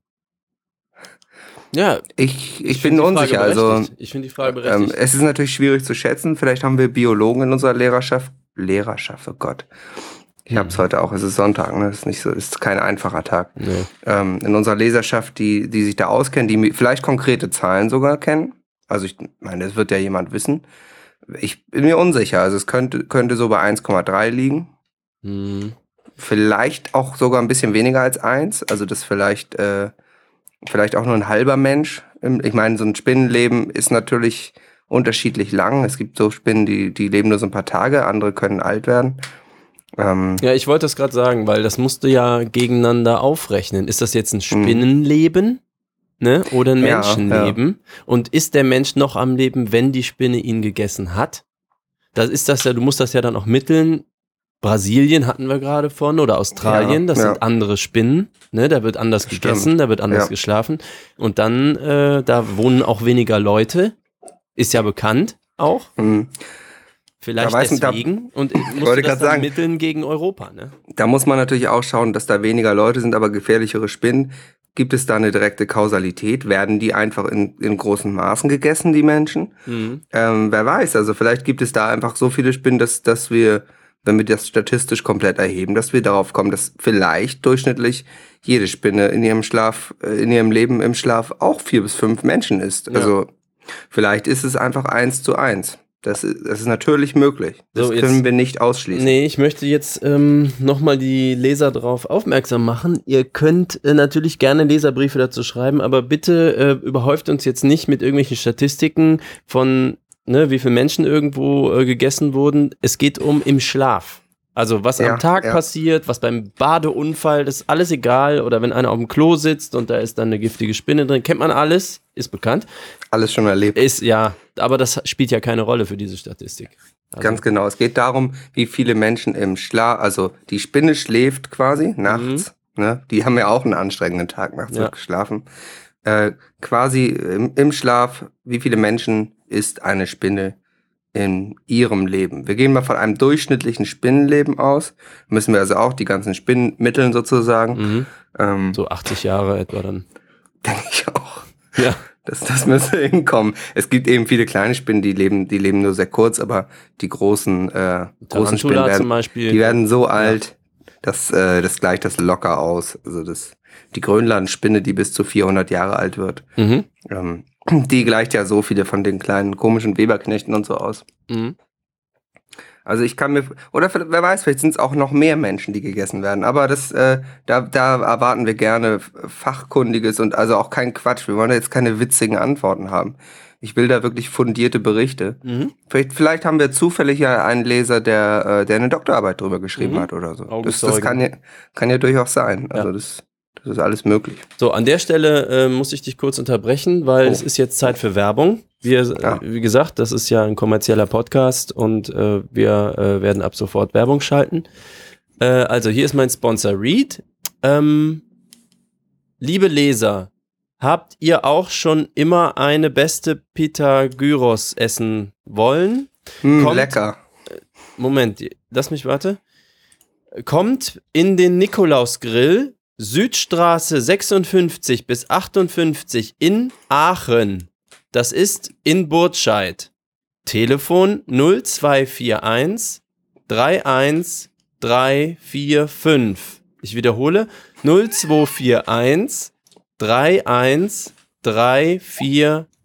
[SPEAKER 3] Ja,
[SPEAKER 2] Ich, ich,
[SPEAKER 3] find
[SPEAKER 2] bin unsicher. Also
[SPEAKER 3] ich finde die Frage
[SPEAKER 2] ähm,
[SPEAKER 3] berechtigt.
[SPEAKER 2] es ist natürlich schwierig zu schätzen. Vielleicht haben wir Biologen in unserer Lehrerschaft. Lehrerschaft, oh Gott. Ich hab's
[SPEAKER 3] Mhm.
[SPEAKER 2] heute auch. Es ist Sonntag, ne? Es ist nicht so, es ist kein einfacher Tag.
[SPEAKER 3] nee.
[SPEAKER 2] ähm, in unserer Leserschaft, die, die sich da auskennen, die vielleicht konkrete Zahlen sogar kennen. Also ich meine, das wird ja jemand wissen. Ich bin mir unsicher. Also es könnte, könnte so bei 1,3 liegen.
[SPEAKER 3] Mhm.
[SPEAKER 2] Vielleicht auch sogar ein bisschen weniger als 1. Also das vielleicht, äh, vielleicht auch nur ein halber Mensch. Ich meine, so ein Spinnenleben ist natürlich unterschiedlich lang. Es gibt so Spinnen, die, die leben nur so ein paar Tage, andere können alt werden. Ähm,
[SPEAKER 3] Ja, ich wollte das gerade sagen, weil das musst du ja gegeneinander aufrechnen. Ist das jetzt ein Spinnenleben? Ne? Oder ein
[SPEAKER 2] Mhm. Ja,
[SPEAKER 3] Menschenleben? Und ist der Mensch noch am Leben, wenn die Spinne ihn gegessen hat? Das ist das ja, du musst das ja dann auch mitteln. Brasilien hatten wir gerade von oder Australien,
[SPEAKER 2] Ja,
[SPEAKER 3] das sind andere Spinnen, ne? Da wird anders
[SPEAKER 2] Stimmt.
[SPEAKER 3] gegessen, da wird anders geschlafen. Und dann, äh, da wohnen auch weniger Leute. Ist ja bekannt auch.
[SPEAKER 2] mh.
[SPEAKER 3] Vielleicht
[SPEAKER 2] Da weiß man, da-
[SPEAKER 3] deswegen. und du
[SPEAKER 2] wollte
[SPEAKER 3] das
[SPEAKER 2] sagen.
[SPEAKER 3] mitteln gegen Europa, ne?
[SPEAKER 2] Da muss man natürlich auch schauen, dass da weniger Leute sind, aber gefährlichere Spinnen. Gibt es da eine direkte Kausalität? Werden die einfach in, in großen Maßen gegessen, die Menschen?
[SPEAKER 3] Mhm.
[SPEAKER 2] Ähm, wer weiß, also vielleicht gibt es da einfach so viele Spinnen, dass, dass wir, wenn wir das statistisch komplett erheben, dass wir darauf kommen, dass vielleicht durchschnittlich jede Spinne in ihrem Schlaf, äh, in ihrem Leben im Schlaf auch vier bis fünf Menschen ist.
[SPEAKER 3] Ja.
[SPEAKER 2] Also vielleicht ist es einfach eins zu eins. Das ist, das ist natürlich möglich. Das
[SPEAKER 3] So, jetzt-
[SPEAKER 2] können wir nicht ausschließen.
[SPEAKER 3] Nee, ich möchte jetzt ähm, nochmal die Leser darauf aufmerksam machen. Ihr könnt äh, natürlich gerne Leserbriefe dazu schreiben, aber bitte äh, überhäuft uns jetzt nicht mit irgendwelchen Statistiken von, ne, wie viele Menschen irgendwo äh, gegessen wurden. Es geht um im Schlaf. Also was
[SPEAKER 2] Ja,
[SPEAKER 3] am Tag
[SPEAKER 2] ja.
[SPEAKER 3] passiert, was beim Badeunfall, das ist alles egal. Oder wenn einer auf dem Klo sitzt und da ist dann eine giftige Spinne drin, kennt man alles, ist bekannt.
[SPEAKER 2] Alles schon erlebt.
[SPEAKER 3] Ist ja, aber das spielt ja keine Rolle für diese Statistik. Also,
[SPEAKER 2] Ganz genau. Es geht darum, wie viele Menschen im Schlaf, also die Spinne schläft quasi nachts. Ne? Die haben ja auch einen anstrengenden Tag nachts
[SPEAKER 3] Ja.
[SPEAKER 2] geschlafen. Äh, quasi im, im Schlaf, wie viele Menschen ist eine Spinne in ihrem Leben? Wir gehen mal von einem durchschnittlichen Spinnenleben aus. Müssen wir also auch die ganzen Spinnen mitteln sozusagen.
[SPEAKER 3] Mhm.
[SPEAKER 2] Ähm,
[SPEAKER 3] So 80 Jahre etwa dann.
[SPEAKER 2] Denke ich auch.
[SPEAKER 3] Ja.
[SPEAKER 2] Das, das müsste hinkommen. Es gibt eben viele kleine Spinnen, die leben, die leben nur sehr kurz, aber die großen, äh, großen Spinnen werden,
[SPEAKER 3] zum Beispiel.
[SPEAKER 2] die werden so alt, Das, äh, das gleicht das locker aus. Also das, die Grönlandspinne, die bis zu 400 Jahre alt wird,
[SPEAKER 3] Mhm.
[SPEAKER 2] ähm, die gleicht ja so viele von den kleinen komischen Weberknechten und so aus.
[SPEAKER 3] Mhm.
[SPEAKER 2] Also ich kann mir, oder wer weiß, vielleicht sind es auch noch mehr Menschen, die gegessen werden. Aber das, äh, da, da erwarten wir gerne fachkundiges und also auch kein Quatsch. Wir wollen da jetzt keine witzigen Antworten haben. Ich will da wirklich fundierte Berichte.
[SPEAKER 3] Mhm.
[SPEAKER 2] Vielleicht, vielleicht haben wir zufällig ja einen Leser, der, äh, der eine Doktorarbeit drüber geschrieben
[SPEAKER 3] Mhm.
[SPEAKER 2] hat oder so. Das, das kann ja, kann ja durchaus sein. Also
[SPEAKER 3] Ja.
[SPEAKER 2] das, das ist alles möglich.
[SPEAKER 3] So, an der Stelle äh, muss ich dich kurz unterbrechen, weil
[SPEAKER 2] Oh.
[SPEAKER 3] es ist jetzt Zeit für Werbung. Wir,
[SPEAKER 2] Ja.
[SPEAKER 3] äh, wie gesagt, das ist ja ein kommerzieller Podcast und äh, wir äh, werden ab sofort Werbung schalten. Äh, also hier ist mein Sponsor Read. Ähm, liebe Leser, habt ihr auch schon immer eine beste Pita Gyros essen wollen?
[SPEAKER 2] Hm,
[SPEAKER 3] Kommt-
[SPEAKER 2] lecker.
[SPEAKER 3] Moment, lass mich warte. Kommt in den Nikolausgrill, Südstraße 56 bis 58 in Aachen. Das ist in Burtscheid. Telefon 0241 31 345. Ich wiederhole 0241 31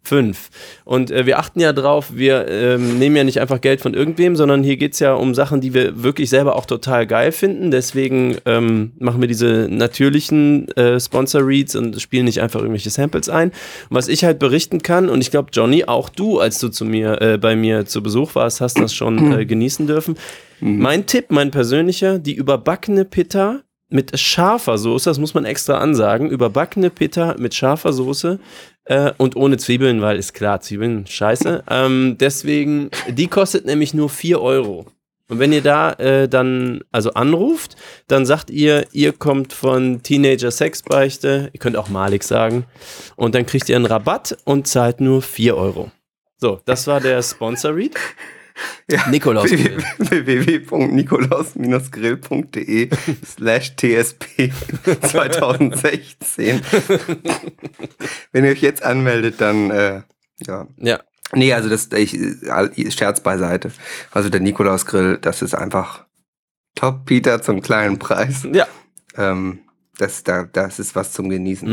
[SPEAKER 3] 345. Und äh, wir achten ja drauf, wir ähm, nehmen ja nicht einfach Geld von irgendwem, sondern hier geht es ja um Sachen, die wir wirklich selber auch total geil finden. Deswegen ähm, machen wir diese natürlichen äh, Sponsor-Reads und spielen nicht einfach irgendwelche Samples ein. Und was ich halt berichten kann, und ich glaube, Johnny, auch du, als du zu mir, äh, bei mir zu Besuch warst, hast das schon äh, genießen dürfen. Mein Tipp, mein persönlicher, die überbackene Pitta mit scharfer Soße, das muss man extra ansagen, überbackene Pitta mit scharfer Soße äh, und ohne Zwiebeln, weil ist klar, Zwiebeln scheiße. Ähm, deswegen, die kostet nämlich nur 4 Euro. Und wenn ihr da äh, dann also anruft, dann sagt ihr, ihr kommt von Teenager Sexbeichte, ihr könnt auch Malik sagen, und dann kriegt ihr einen Rabatt und zahlt nur 4 Euro. So, das war der Sponsor-Read.
[SPEAKER 2] Ja.
[SPEAKER 3] Nikolaus.
[SPEAKER 2] www.nikolaus-grill.de slash tsp 2016. Wenn ihr euch jetzt anmeldet, dann äh, ja.
[SPEAKER 3] Ja,
[SPEAKER 2] Nee, also das ich Scherz beiseite. Also der Nikolaus Grill, das ist einfach Top Peter zum kleinen Preis.
[SPEAKER 3] ja.
[SPEAKER 2] Ähm, das, da, das ist was zum Genießen.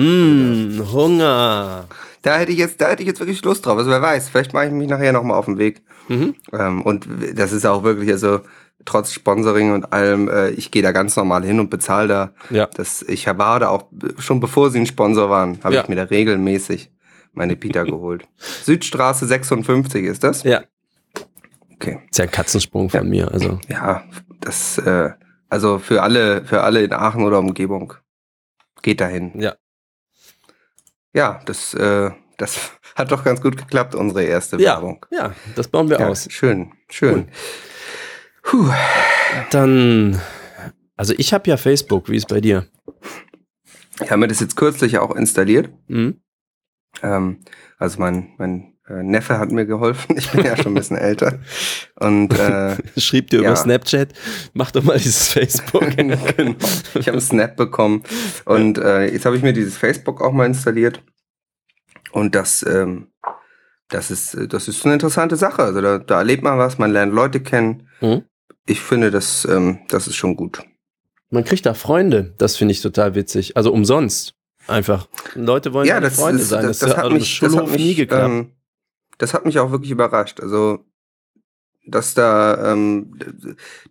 [SPEAKER 3] Mmh, Hunger.
[SPEAKER 2] Da hätte ich jetzt, da hätte ich jetzt wirklich Lust drauf. Also wer weiß, vielleicht mache ich mich nachher nochmal auf den Weg.
[SPEAKER 3] Mhm.
[SPEAKER 2] Ähm, und das ist auch wirklich, also trotz Sponsoring und allem, äh, ich gehe da ganz normal hin und bezahle da.
[SPEAKER 3] Ja.
[SPEAKER 2] Das, ich war da auch, schon bevor sie ein Sponsor waren, habe
[SPEAKER 3] Ja.
[SPEAKER 2] ich mir da regelmäßig meine Pita geholt. Südstraße 56 ist das?
[SPEAKER 3] Ja.
[SPEAKER 2] Okay.
[SPEAKER 3] Ist ja ein Katzensprung von mir. Also.
[SPEAKER 2] Ja, das, äh, also für alle, für alle in Aachen oder Umgebung. Geht dahin.
[SPEAKER 3] Ja.
[SPEAKER 2] Ja, das, äh, das hat doch ganz gut geklappt, unsere erste
[SPEAKER 3] Ja,
[SPEAKER 2] Werbung.
[SPEAKER 3] ja, das bauen wir
[SPEAKER 2] Ja,
[SPEAKER 3] aus.
[SPEAKER 2] schön, schön. Puh.
[SPEAKER 3] Dann, also ich habe ja Facebook, wie ist bei dir?
[SPEAKER 2] Ich habe mir das jetzt kürzlich auch installiert.
[SPEAKER 3] Mhm.
[SPEAKER 2] Ähm, also mein, mein Neffe hat mir geholfen. Ich bin ja schon ein bisschen älter. Und äh,
[SPEAKER 3] Schrieb dir
[SPEAKER 2] Ja.
[SPEAKER 3] über Snapchat, mach doch mal dieses Facebook.
[SPEAKER 2] genau. Ich habe einen Snap bekommen und äh, jetzt habe ich mir dieses Facebook auch mal installiert und das, ähm, das ist, äh, das ist eine interessante Sache. Also da, da erlebt man was, man lernt Leute kennen.
[SPEAKER 3] Mhm.
[SPEAKER 2] Ich finde, das, ähm, das ist schon gut.
[SPEAKER 3] Man kriegt da Freunde, das finde ich total witzig. Also umsonst. Einfach. Leute wollen
[SPEAKER 2] ja, das,
[SPEAKER 3] Freunde
[SPEAKER 2] ist,
[SPEAKER 3] sein.
[SPEAKER 2] das,
[SPEAKER 3] Das,
[SPEAKER 2] das,
[SPEAKER 3] hat im
[SPEAKER 2] mich, das hat
[SPEAKER 3] Schulhof nie
[SPEAKER 2] mich,
[SPEAKER 3] geklappt.
[SPEAKER 2] ähm, das hat mich auch wirklich überrascht. Also dass da, ähm,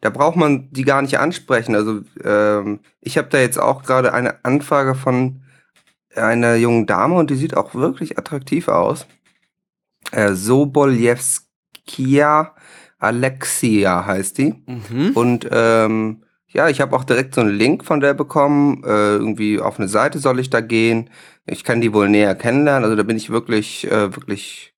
[SPEAKER 2] da braucht man die gar nicht ansprechen. Also ähm, ich habe da jetzt auch gerade eine Anfrage von einer jungen Dame und die sieht auch wirklich attraktiv aus. Äh, Soboljewskia Alexia heißt die.
[SPEAKER 3] mhm.
[SPEAKER 2] Und ähm, ja, ich habe auch direkt so einen Link von der bekommen. Äh, irgendwie auf eine Seite soll ich da gehen. Ich kann die wohl näher kennenlernen. Also da bin ich wirklich, äh, wirklich,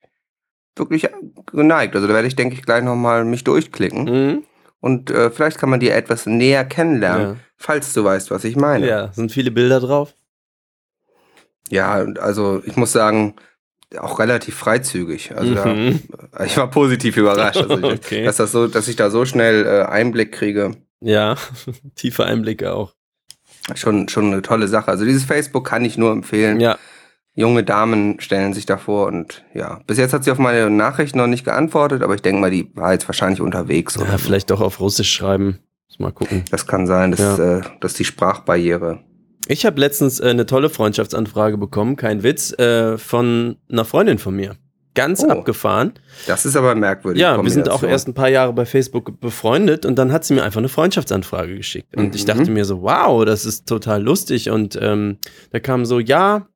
[SPEAKER 2] wirklich geneigt. Also da werde ich, denke ich, gleich nochmal mich durchklicken.
[SPEAKER 3] Mhm.
[SPEAKER 2] Und äh, vielleicht kann man die etwas näher kennenlernen,
[SPEAKER 3] Ja.
[SPEAKER 2] falls du weißt, was ich meine.
[SPEAKER 3] ja, sind viele Bilder drauf.
[SPEAKER 2] Ja, also ich muss sagen, auch relativ freizügig. Also
[SPEAKER 3] Mhm.
[SPEAKER 2] da, ich war positiv überrascht, also, ich-
[SPEAKER 3] Okay.
[SPEAKER 2] dass das so, dass ich da so schnell äh, Einblick kriege.
[SPEAKER 3] Ja, tiefe Einblicke auch.
[SPEAKER 2] Schon, schon eine tolle Sache. Also dieses Facebook kann ich nur empfehlen.
[SPEAKER 3] Ja,
[SPEAKER 2] Junge Damen stellen sich davor und ja, bis jetzt hat sie auf meine Nachricht noch nicht geantwortet, aber ich denke mal, die war jetzt wahrscheinlich unterwegs.
[SPEAKER 3] ja
[SPEAKER 2] Oder so.
[SPEAKER 3] vielleicht doch auf Russisch schreiben. Mal gucken.
[SPEAKER 2] Das kann sein, dass,
[SPEAKER 3] Ja.
[SPEAKER 2] äh, dass die Sprachbarriere.
[SPEAKER 3] Ich habe letztens äh, eine tolle Freundschaftsanfrage bekommen, kein Witz, äh, von einer Freundin von mir. Ganz
[SPEAKER 2] Oh.
[SPEAKER 3] abgefahren.
[SPEAKER 2] Das ist aber merkwürdig.
[SPEAKER 3] Ja, wir sind auch erst ein paar Jahre bei Facebook befreundet und dann hat sie mir einfach eine Freundschaftsanfrage geschickt. Und ich
[SPEAKER 2] Mhm.
[SPEAKER 3] dachte mir so, wow, das ist total lustig. Und ähm, da kam so, ja,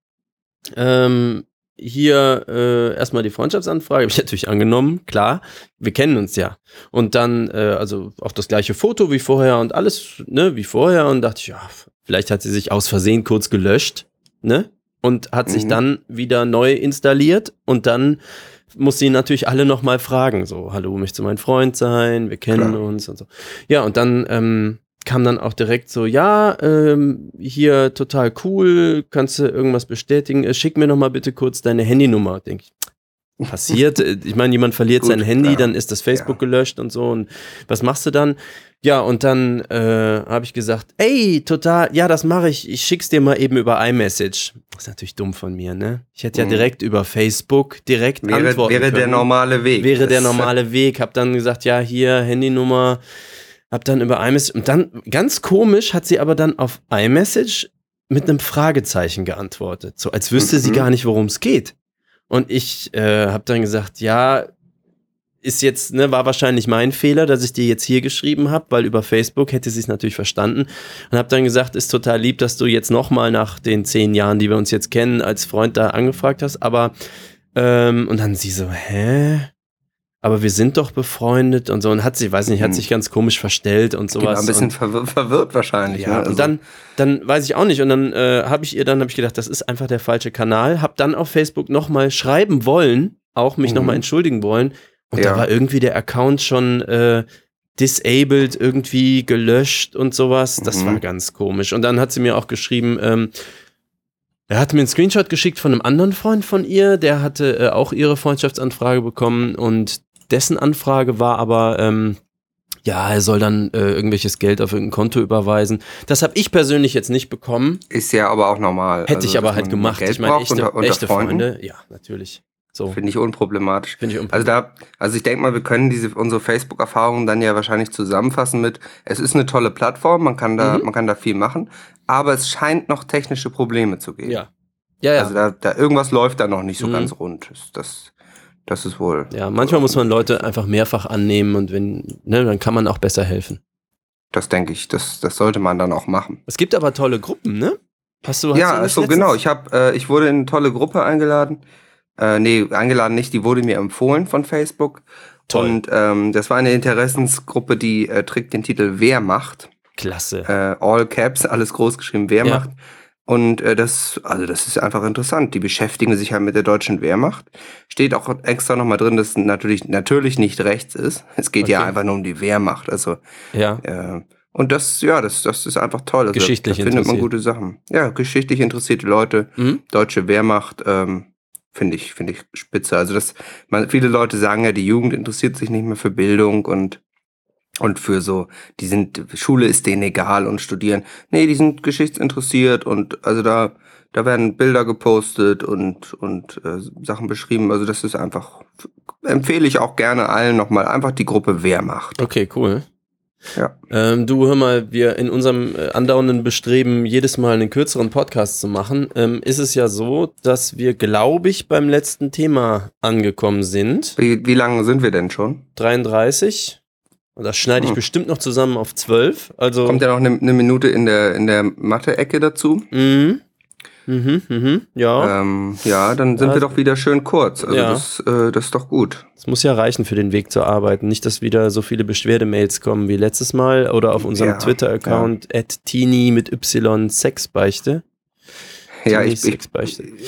[SPEAKER 3] ähm, hier äh, erstmal die Freundschaftsanfrage, habe ich natürlich angenommen, klar, wir kennen uns ja. Und dann, äh, also auch das gleiche Foto wie vorher und alles, ne, wie vorher. Und dachte ich, ja, vielleicht hat sie sich aus Versehen kurz gelöscht, ne? Und hat sich
[SPEAKER 2] Mhm.
[SPEAKER 3] dann wieder neu installiert und dann muss sie natürlich alle nochmal fragen, so, hallo, möchtest du mein Freund sein? Wir kennen
[SPEAKER 2] Klar.
[SPEAKER 3] uns und so. Ja, und dann ähm, kam dann auch direkt so, ja, ähm, hier total cool, kannst du irgendwas bestätigen? Äh, Schick mir noch mal bitte kurz deine Handynummer. Denk ich, passiert. Ich meine, jemand verliert
[SPEAKER 2] Gut,
[SPEAKER 3] sein Handy,
[SPEAKER 2] klar.
[SPEAKER 3] dann ist das Facebook
[SPEAKER 2] Ja.
[SPEAKER 3] gelöscht und so. Und was machst du dann? Ja, und dann äh, habe ich gesagt, ey, total, ja, das mache ich. Ich schick's dir mal eben über iMessage. Das ist natürlich dumm von mir, ne? Ich hätte ja
[SPEAKER 2] Mhm.
[SPEAKER 3] direkt über Facebook direkt
[SPEAKER 2] Wäre,
[SPEAKER 3] antworten
[SPEAKER 2] wäre der
[SPEAKER 3] können
[SPEAKER 2] normale Weg.
[SPEAKER 3] wäre der
[SPEAKER 2] Das-
[SPEAKER 3] normale Weg. Hab dann gesagt, ja, hier Handynummer. Hab dann über iMessage und dann ganz komisch hat sie aber dann auf iMessage mit einem Fragezeichen geantwortet, so als wüsste sie
[SPEAKER 2] Mhm.
[SPEAKER 3] gar nicht, worum es geht. Und ich äh, habe dann gesagt, ja, ist jetzt, ne, war wahrscheinlich mein Fehler, dass ich dir jetzt hier geschrieben habe, weil über Facebook hätte sie es natürlich verstanden. Und habe dann gesagt, ist total lieb, dass du jetzt nochmal nach den zehn Jahren, die wir uns jetzt kennen, als Freund da angefragt hast. Aber ähm, und dann sie so, hä? Aber wir sind doch befreundet und so. Und hat sie, weiß nicht, hat
[SPEAKER 2] Hm.
[SPEAKER 3] sich ganz komisch verstellt und
[SPEAKER 2] Die war
[SPEAKER 3] sowas.
[SPEAKER 2] ein bisschen verwir verwirrt wahrscheinlich.
[SPEAKER 3] ja,
[SPEAKER 2] ne? Also-
[SPEAKER 3] und dann, dann weiß ich auch nicht. Und dann äh, habe ich ihr dann, habe ich gedacht, das ist einfach der falsche Kanal. Hab dann auf Facebook nochmal schreiben wollen, auch mich
[SPEAKER 2] Mhm.
[SPEAKER 3] nochmal entschuldigen wollen. Und da
[SPEAKER 2] Ja.
[SPEAKER 3] war irgendwie der Account schon äh, disabled, irgendwie gelöscht und sowas. Das
[SPEAKER 2] Mhm.
[SPEAKER 3] war ganz komisch. Und dann hat sie mir auch geschrieben, ähm, er hat mir einen Screenshot geschickt von einem anderen Freund von ihr, der hatte äh, auch ihre Freundschaftsanfrage bekommen und dessen Anfrage war aber, ähm, ja, er soll dann äh, irgendwelches Geld auf irgendein Konto überweisen. Das habe ich persönlich jetzt nicht bekommen.
[SPEAKER 2] Ist ja aber auch normal.
[SPEAKER 3] Hätte
[SPEAKER 2] Also,
[SPEAKER 3] ich aber halt gemacht.
[SPEAKER 2] Geld
[SPEAKER 3] ich meine, echte,
[SPEAKER 2] unter, unter
[SPEAKER 3] echte
[SPEAKER 2] Freunden.
[SPEAKER 3] Freunde. Ja, natürlich. So,
[SPEAKER 2] Finde ich unproblematisch.
[SPEAKER 3] finde ich
[SPEAKER 2] Also da, also ich denke mal, wir können diese unsere Facebook-Erfahrungen dann ja wahrscheinlich zusammenfassen mit, es ist eine tolle Plattform, man kann da,
[SPEAKER 3] Mhm.
[SPEAKER 2] man kann da viel machen, aber es scheint noch technische Probleme zu geben.
[SPEAKER 3] ja. Ja, ja.
[SPEAKER 2] Also da, da irgendwas läuft da noch nicht so
[SPEAKER 3] Mhm.
[SPEAKER 2] ganz rund. Das, das, ist wohl.
[SPEAKER 3] ja, manchmal muss man Leute einfach mehrfach annehmen und wenn, ne, dann kann man auch besser helfen.
[SPEAKER 2] Das denke ich, das, das sollte man dann auch machen.
[SPEAKER 3] Es gibt aber tolle Gruppen, ne? Hast du, hast
[SPEAKER 2] ja,
[SPEAKER 3] du nicht
[SPEAKER 2] also
[SPEAKER 3] letztens-
[SPEAKER 2] genau. Ich habe, äh, ich wurde in eine tolle Gruppe eingeladen. Äh, nee, eingeladen nicht, die wurde mir empfohlen von Facebook.
[SPEAKER 3] Toll.
[SPEAKER 2] Und ähm, das war eine Interessensgruppe, die äh, trägt den Titel Wer macht.
[SPEAKER 3] Klasse.
[SPEAKER 2] Äh, all Caps, alles groß geschrieben, Wer
[SPEAKER 3] Ja.
[SPEAKER 2] Und äh, das, also das ist einfach interessant. Die beschäftigen sich halt mit der deutschen Wehrmacht. Steht auch extra nochmal drin, dass natürlich, natürlich nicht rechts ist. Es geht ja
[SPEAKER 3] Okay.
[SPEAKER 2] einfach nur um die Wehrmacht. Also
[SPEAKER 3] ja.
[SPEAKER 2] äh, und das, ja, das, das ist einfach toll. Also,
[SPEAKER 3] Geschichtlich
[SPEAKER 2] da findet man gute Sachen. Ja, geschichtlich interessierte Leute,
[SPEAKER 3] Mhm.
[SPEAKER 2] deutsche Wehrmacht, ähm, finde ich, finde ich spitze. Also das, man, viele Leute sagen ja, die Jugend interessiert sich nicht mehr für Bildung und und für so, die sind, Schule ist denen egal und studieren. Nee, die sind geschichtsinteressiert und also da, da werden Bilder gepostet und, und äh, Sachen beschrieben. Also das ist einfach, empfehle ich auch gerne allen nochmal, einfach die Gruppe Wehrmacht.
[SPEAKER 3] Okay, cool.
[SPEAKER 2] Ja.
[SPEAKER 3] Ähm, du, hör mal, wir in unserem äh, andauernden Bestreben, jedes Mal einen kürzeren Podcast zu machen, ähm, ist es ja so, dass wir, glaube ich, beim letzten Thema angekommen sind.
[SPEAKER 2] Wie, wie lange sind wir denn schon?
[SPEAKER 3] 33. Und das schneide ich
[SPEAKER 2] Hm.
[SPEAKER 3] bestimmt noch zusammen auf 12. Also.
[SPEAKER 2] Kommt ja noch eine, eine Minute in der, in der Mathe-Ecke dazu.
[SPEAKER 3] Mhm. Mhm, mhm, ja.
[SPEAKER 2] Ähm, ja, dann sind
[SPEAKER 3] Ja.
[SPEAKER 2] wir doch wieder schön kurz. Also
[SPEAKER 3] Ja.
[SPEAKER 2] das, äh, das ist doch gut.
[SPEAKER 3] Es muss ja reichen für den Weg zur Arbeit. Nicht, dass wieder so viele Beschwerdemails kommen wie letztes Mal oder auf unserem
[SPEAKER 2] Ja,
[SPEAKER 3] Twitter-Account at Tini mit Y Sexbeichte.
[SPEAKER 2] Ja, ich, ich,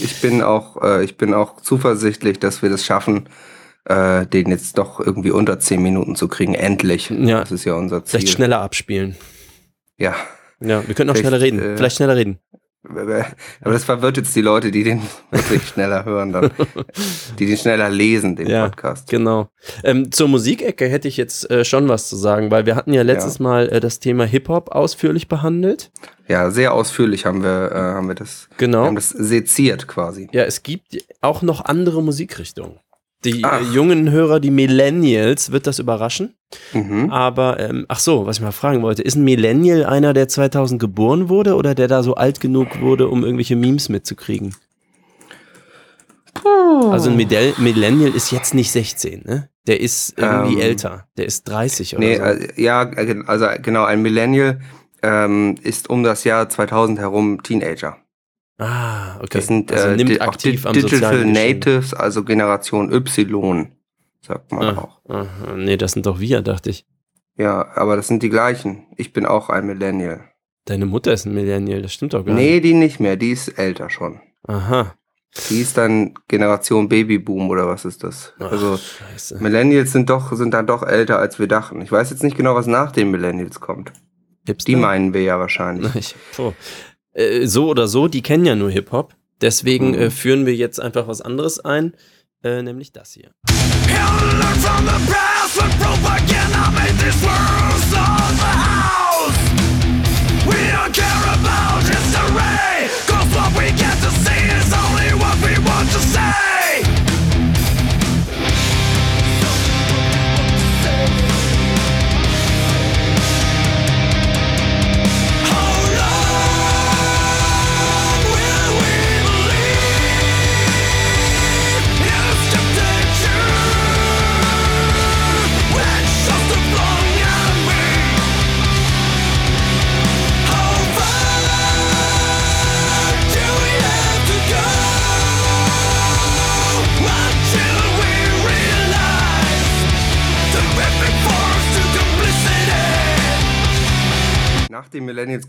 [SPEAKER 2] ich bin auch, äh, ich bin auch zuversichtlich, dass wir das schaffen, äh, den jetzt doch irgendwie unter zehn Minuten zu kriegen. Endlich.
[SPEAKER 3] Ja.
[SPEAKER 2] Das ist ja unser Ziel.
[SPEAKER 3] Vielleicht schneller abspielen.
[SPEAKER 2] Ja.
[SPEAKER 3] Ja, wir können auch schneller reden.
[SPEAKER 2] äh,
[SPEAKER 3] Vielleicht schneller reden.
[SPEAKER 2] Aber das verwirrt jetzt die Leute, die den wirklich schneller hören, dann, die den schneller lesen, den
[SPEAKER 3] Ja,
[SPEAKER 2] Podcast.
[SPEAKER 3] Genau. Ähm, zur Musikecke hätte ich jetzt äh, schon was zu sagen, weil wir hatten ja letztes Mal äh, das Thema Hip-Hop ausführlich behandelt.
[SPEAKER 2] Ja, sehr ausführlich haben wir, äh, haben wir das, wir
[SPEAKER 3] Genau.
[SPEAKER 2] haben das seziert quasi.
[SPEAKER 3] Ja, es gibt auch noch andere Musikrichtungen. Die
[SPEAKER 2] Ach.
[SPEAKER 3] äh, jungen Hörer, die Millennials, wird das überraschen.
[SPEAKER 2] Mhm.
[SPEAKER 3] Aber, ähm, ach so, was ich mal fragen wollte, ist ein Millennial einer, der 2000 geboren wurde oder der da so alt genug wurde, um irgendwelche Memes mitzukriegen? Also ein Midel Millennial ist jetzt nicht 16, ne? Der ist irgendwie
[SPEAKER 2] Ähm,
[SPEAKER 3] älter. Der ist 30 oder
[SPEAKER 2] Nee,
[SPEAKER 3] so.
[SPEAKER 2] äh, ja, äh, also genau, ein Millennial ähm, ist um das Jahr 2000 herum Teenager.
[SPEAKER 3] Ah, okay.
[SPEAKER 2] Das sind
[SPEAKER 3] also
[SPEAKER 2] äh,
[SPEAKER 3] nimmt
[SPEAKER 2] auch
[SPEAKER 3] aktiv am
[SPEAKER 2] Digital. Natives, also Generation Y, sagt man
[SPEAKER 3] Ah,
[SPEAKER 2] auch.
[SPEAKER 3] aha, nee, das sind doch wir, dachte ich.
[SPEAKER 2] Ja, aber das sind die gleichen. Ich bin auch ein Millennial.
[SPEAKER 3] Deine Mutter ist ein Millennial, das stimmt doch gar
[SPEAKER 2] Nee,
[SPEAKER 3] nicht.
[SPEAKER 2] die nicht mehr, die ist älter schon.
[SPEAKER 3] Aha.
[SPEAKER 2] Die ist dann Generation Babyboom oder was ist das?
[SPEAKER 3] Ach,
[SPEAKER 2] Also
[SPEAKER 3] scheiße.
[SPEAKER 2] Millennials sind doch sind dann doch älter als wir dachten. Ich weiß jetzt nicht genau, was nach den Millennials kommt.
[SPEAKER 3] Hipster?
[SPEAKER 2] Die meinen wir ja wahrscheinlich.
[SPEAKER 3] Ich, oh. Äh, so oder so, die kennen ja nur Hip-Hop. Deswegen
[SPEAKER 2] Mhm.
[SPEAKER 3] äh, führen wir jetzt einfach was anderes ein, äh, nämlich das hier.
[SPEAKER 5] learn from the past propaganda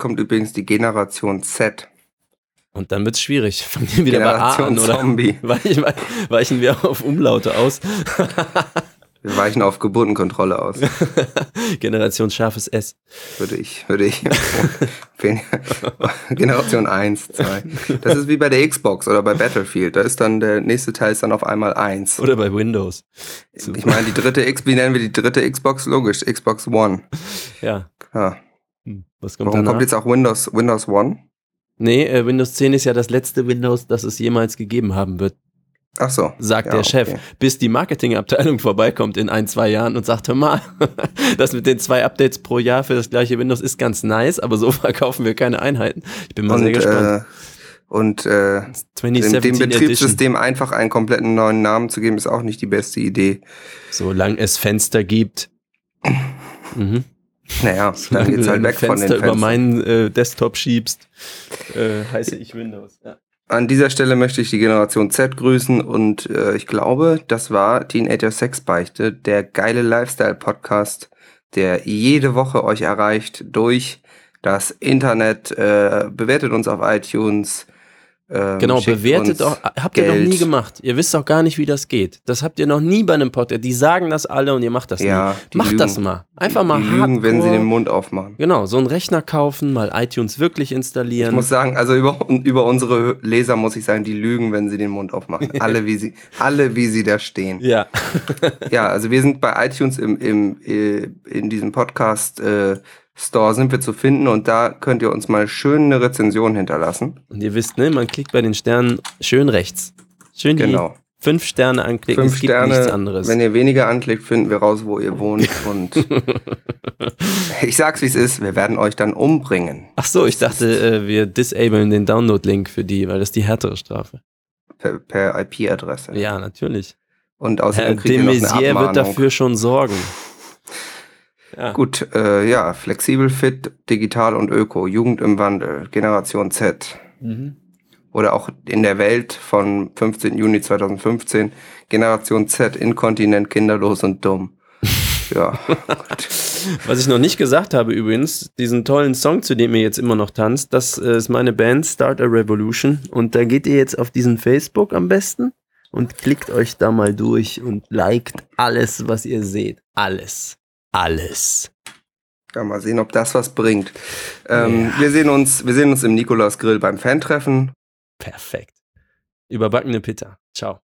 [SPEAKER 2] kommt übrigens die Generation Z.
[SPEAKER 3] Und dann wird's schwierig. Fangen wir wieder bei A
[SPEAKER 2] Generation
[SPEAKER 3] an, oder?
[SPEAKER 2] Zombie.
[SPEAKER 3] Weichen, weichen wir auf Umlaute aus.
[SPEAKER 2] Wir weichen auf Geburtenkontrolle aus,
[SPEAKER 3] Generation scharfes S.
[SPEAKER 2] würde ich, würde ich. Generation 1, 2. Das ist wie bei der Xbox oder bei Battlefield. Da ist dann der nächste Teil ist dann auf einmal 1.
[SPEAKER 3] Oder bei Windows.
[SPEAKER 2] Ich meine, die dritte X, wie nennen wir die dritte Xbox? Logisch, Xbox One.
[SPEAKER 3] Ja.
[SPEAKER 2] Ja.
[SPEAKER 3] Was kommt
[SPEAKER 2] Warum
[SPEAKER 3] danach?
[SPEAKER 2] kommt jetzt auch Windows, Windows One?
[SPEAKER 3] nee, äh, Windows 10 ist ja das letzte Windows, das es jemals gegeben haben wird,
[SPEAKER 2] Ach so.
[SPEAKER 3] sagt
[SPEAKER 2] Ja,
[SPEAKER 3] der Chef.
[SPEAKER 2] okay.
[SPEAKER 3] Bis die Marketingabteilung vorbeikommt in ein, zwei Jahren und sagt, hör mal, das mit den zwei Updates pro Jahr für das gleiche Windows ist ganz nice, aber so verkaufen wir keine Einheiten. Ich bin mal sehr
[SPEAKER 2] Und,
[SPEAKER 3] gespannt.
[SPEAKER 2] äh, und äh, dem,
[SPEAKER 3] 2017
[SPEAKER 2] dem
[SPEAKER 3] Edition.
[SPEAKER 2] Betriebssystem einfach einen kompletten neuen Namen zu geben, ist auch nicht die beste Idee.
[SPEAKER 3] Solange es Fenster gibt. Mhm.
[SPEAKER 2] Naja, dann geht's halt weg von den
[SPEAKER 3] Fenster über
[SPEAKER 2] Fenstern.
[SPEAKER 3] meinen äh, Desktop schiebst, äh, heiße ich Windows. Ja.
[SPEAKER 2] An dieser Stelle möchte ich die Generation Z grüßen und äh, ich glaube, das war Teenager Sex Beichte, der geile Lifestyle-Podcast, der jede Woche euch erreicht durch das Internet. Äh, bewertet uns auf iTunes. Ähm,
[SPEAKER 3] Genau, bewertet auch, habt ihr noch
[SPEAKER 2] Geld.
[SPEAKER 3] nie gemacht. Ihr wisst auch gar nicht, wie das geht. Das habt ihr noch nie bei einem Podcast. Die sagen das alle und ihr macht das
[SPEAKER 2] Ja,
[SPEAKER 3] nie.
[SPEAKER 2] die
[SPEAKER 3] Macht
[SPEAKER 2] lügen.
[SPEAKER 3] das mal. Einfach mal
[SPEAKER 2] Die lügen, wenn sie den Mund aufmachen.
[SPEAKER 3] Genau, so einen Rechner kaufen, mal iTunes wirklich
[SPEAKER 2] Ich
[SPEAKER 3] installieren.
[SPEAKER 2] muss sagen, also über, über unsere Leser muss ich sagen, die lügen, wenn sie den Mund aufmachen. Alle, wie sie, alle, wie sie da stehen.
[SPEAKER 3] ja.
[SPEAKER 2] Ja, also wir sind bei iTunes im, im, äh, in diesem Podcast äh, Store sind wir zu finden und da könnt ihr uns mal schön eine Rezension hinterlassen.
[SPEAKER 3] Und ihr wisst, ne, man klickt bei den Sternen schön rechts. Schön die
[SPEAKER 2] Genau.
[SPEAKER 3] fünf Sterne anklicken.
[SPEAKER 2] Fünf
[SPEAKER 3] es gibt
[SPEAKER 2] Sterne.
[SPEAKER 3] nichts anderes.
[SPEAKER 2] Wenn ihr weniger anklickt, finden wir raus, wo ihr wohnt. Und ich sag's wie es ist, wir werden euch dann umbringen.
[SPEAKER 3] Ach so, ich dachte, äh, wir disablen den Download-Link für die, weil das ist die härtere Strafe.
[SPEAKER 2] Per, per IP-Adresse.
[SPEAKER 3] Ja, natürlich.
[SPEAKER 2] Und
[SPEAKER 3] Herr
[SPEAKER 2] außerdem kriegt
[SPEAKER 3] de
[SPEAKER 2] ihr noch eine
[SPEAKER 3] Maizière wird dafür schon sorgen. Ja.
[SPEAKER 2] Gut, äh, ja, flexibel, fit, digital und öko, Jugend im Wandel, Generation Z.
[SPEAKER 3] Mhm.
[SPEAKER 2] Oder auch in der Welt von 15. Juni 2015, Generation Z, inkontinent, kinderlos und dumm. Ja.
[SPEAKER 3] Was ich noch nicht gesagt habe übrigens, diesen tollen Song, zu dem ihr jetzt immer noch tanzt, das äh, ist meine Band Start a Revolution. Und da geht ihr jetzt auf diesen Facebook am besten und klickt euch da mal durch und liked alles, was ihr seht. Alles. Alles.
[SPEAKER 2] Ja, mal sehen, ob das was bringt. Ähm, Wir sehen uns, wir sehen uns im Nikolaus Grill beim Fantreffen.
[SPEAKER 3] Perfekt. Überbackene Pitta. Ciao.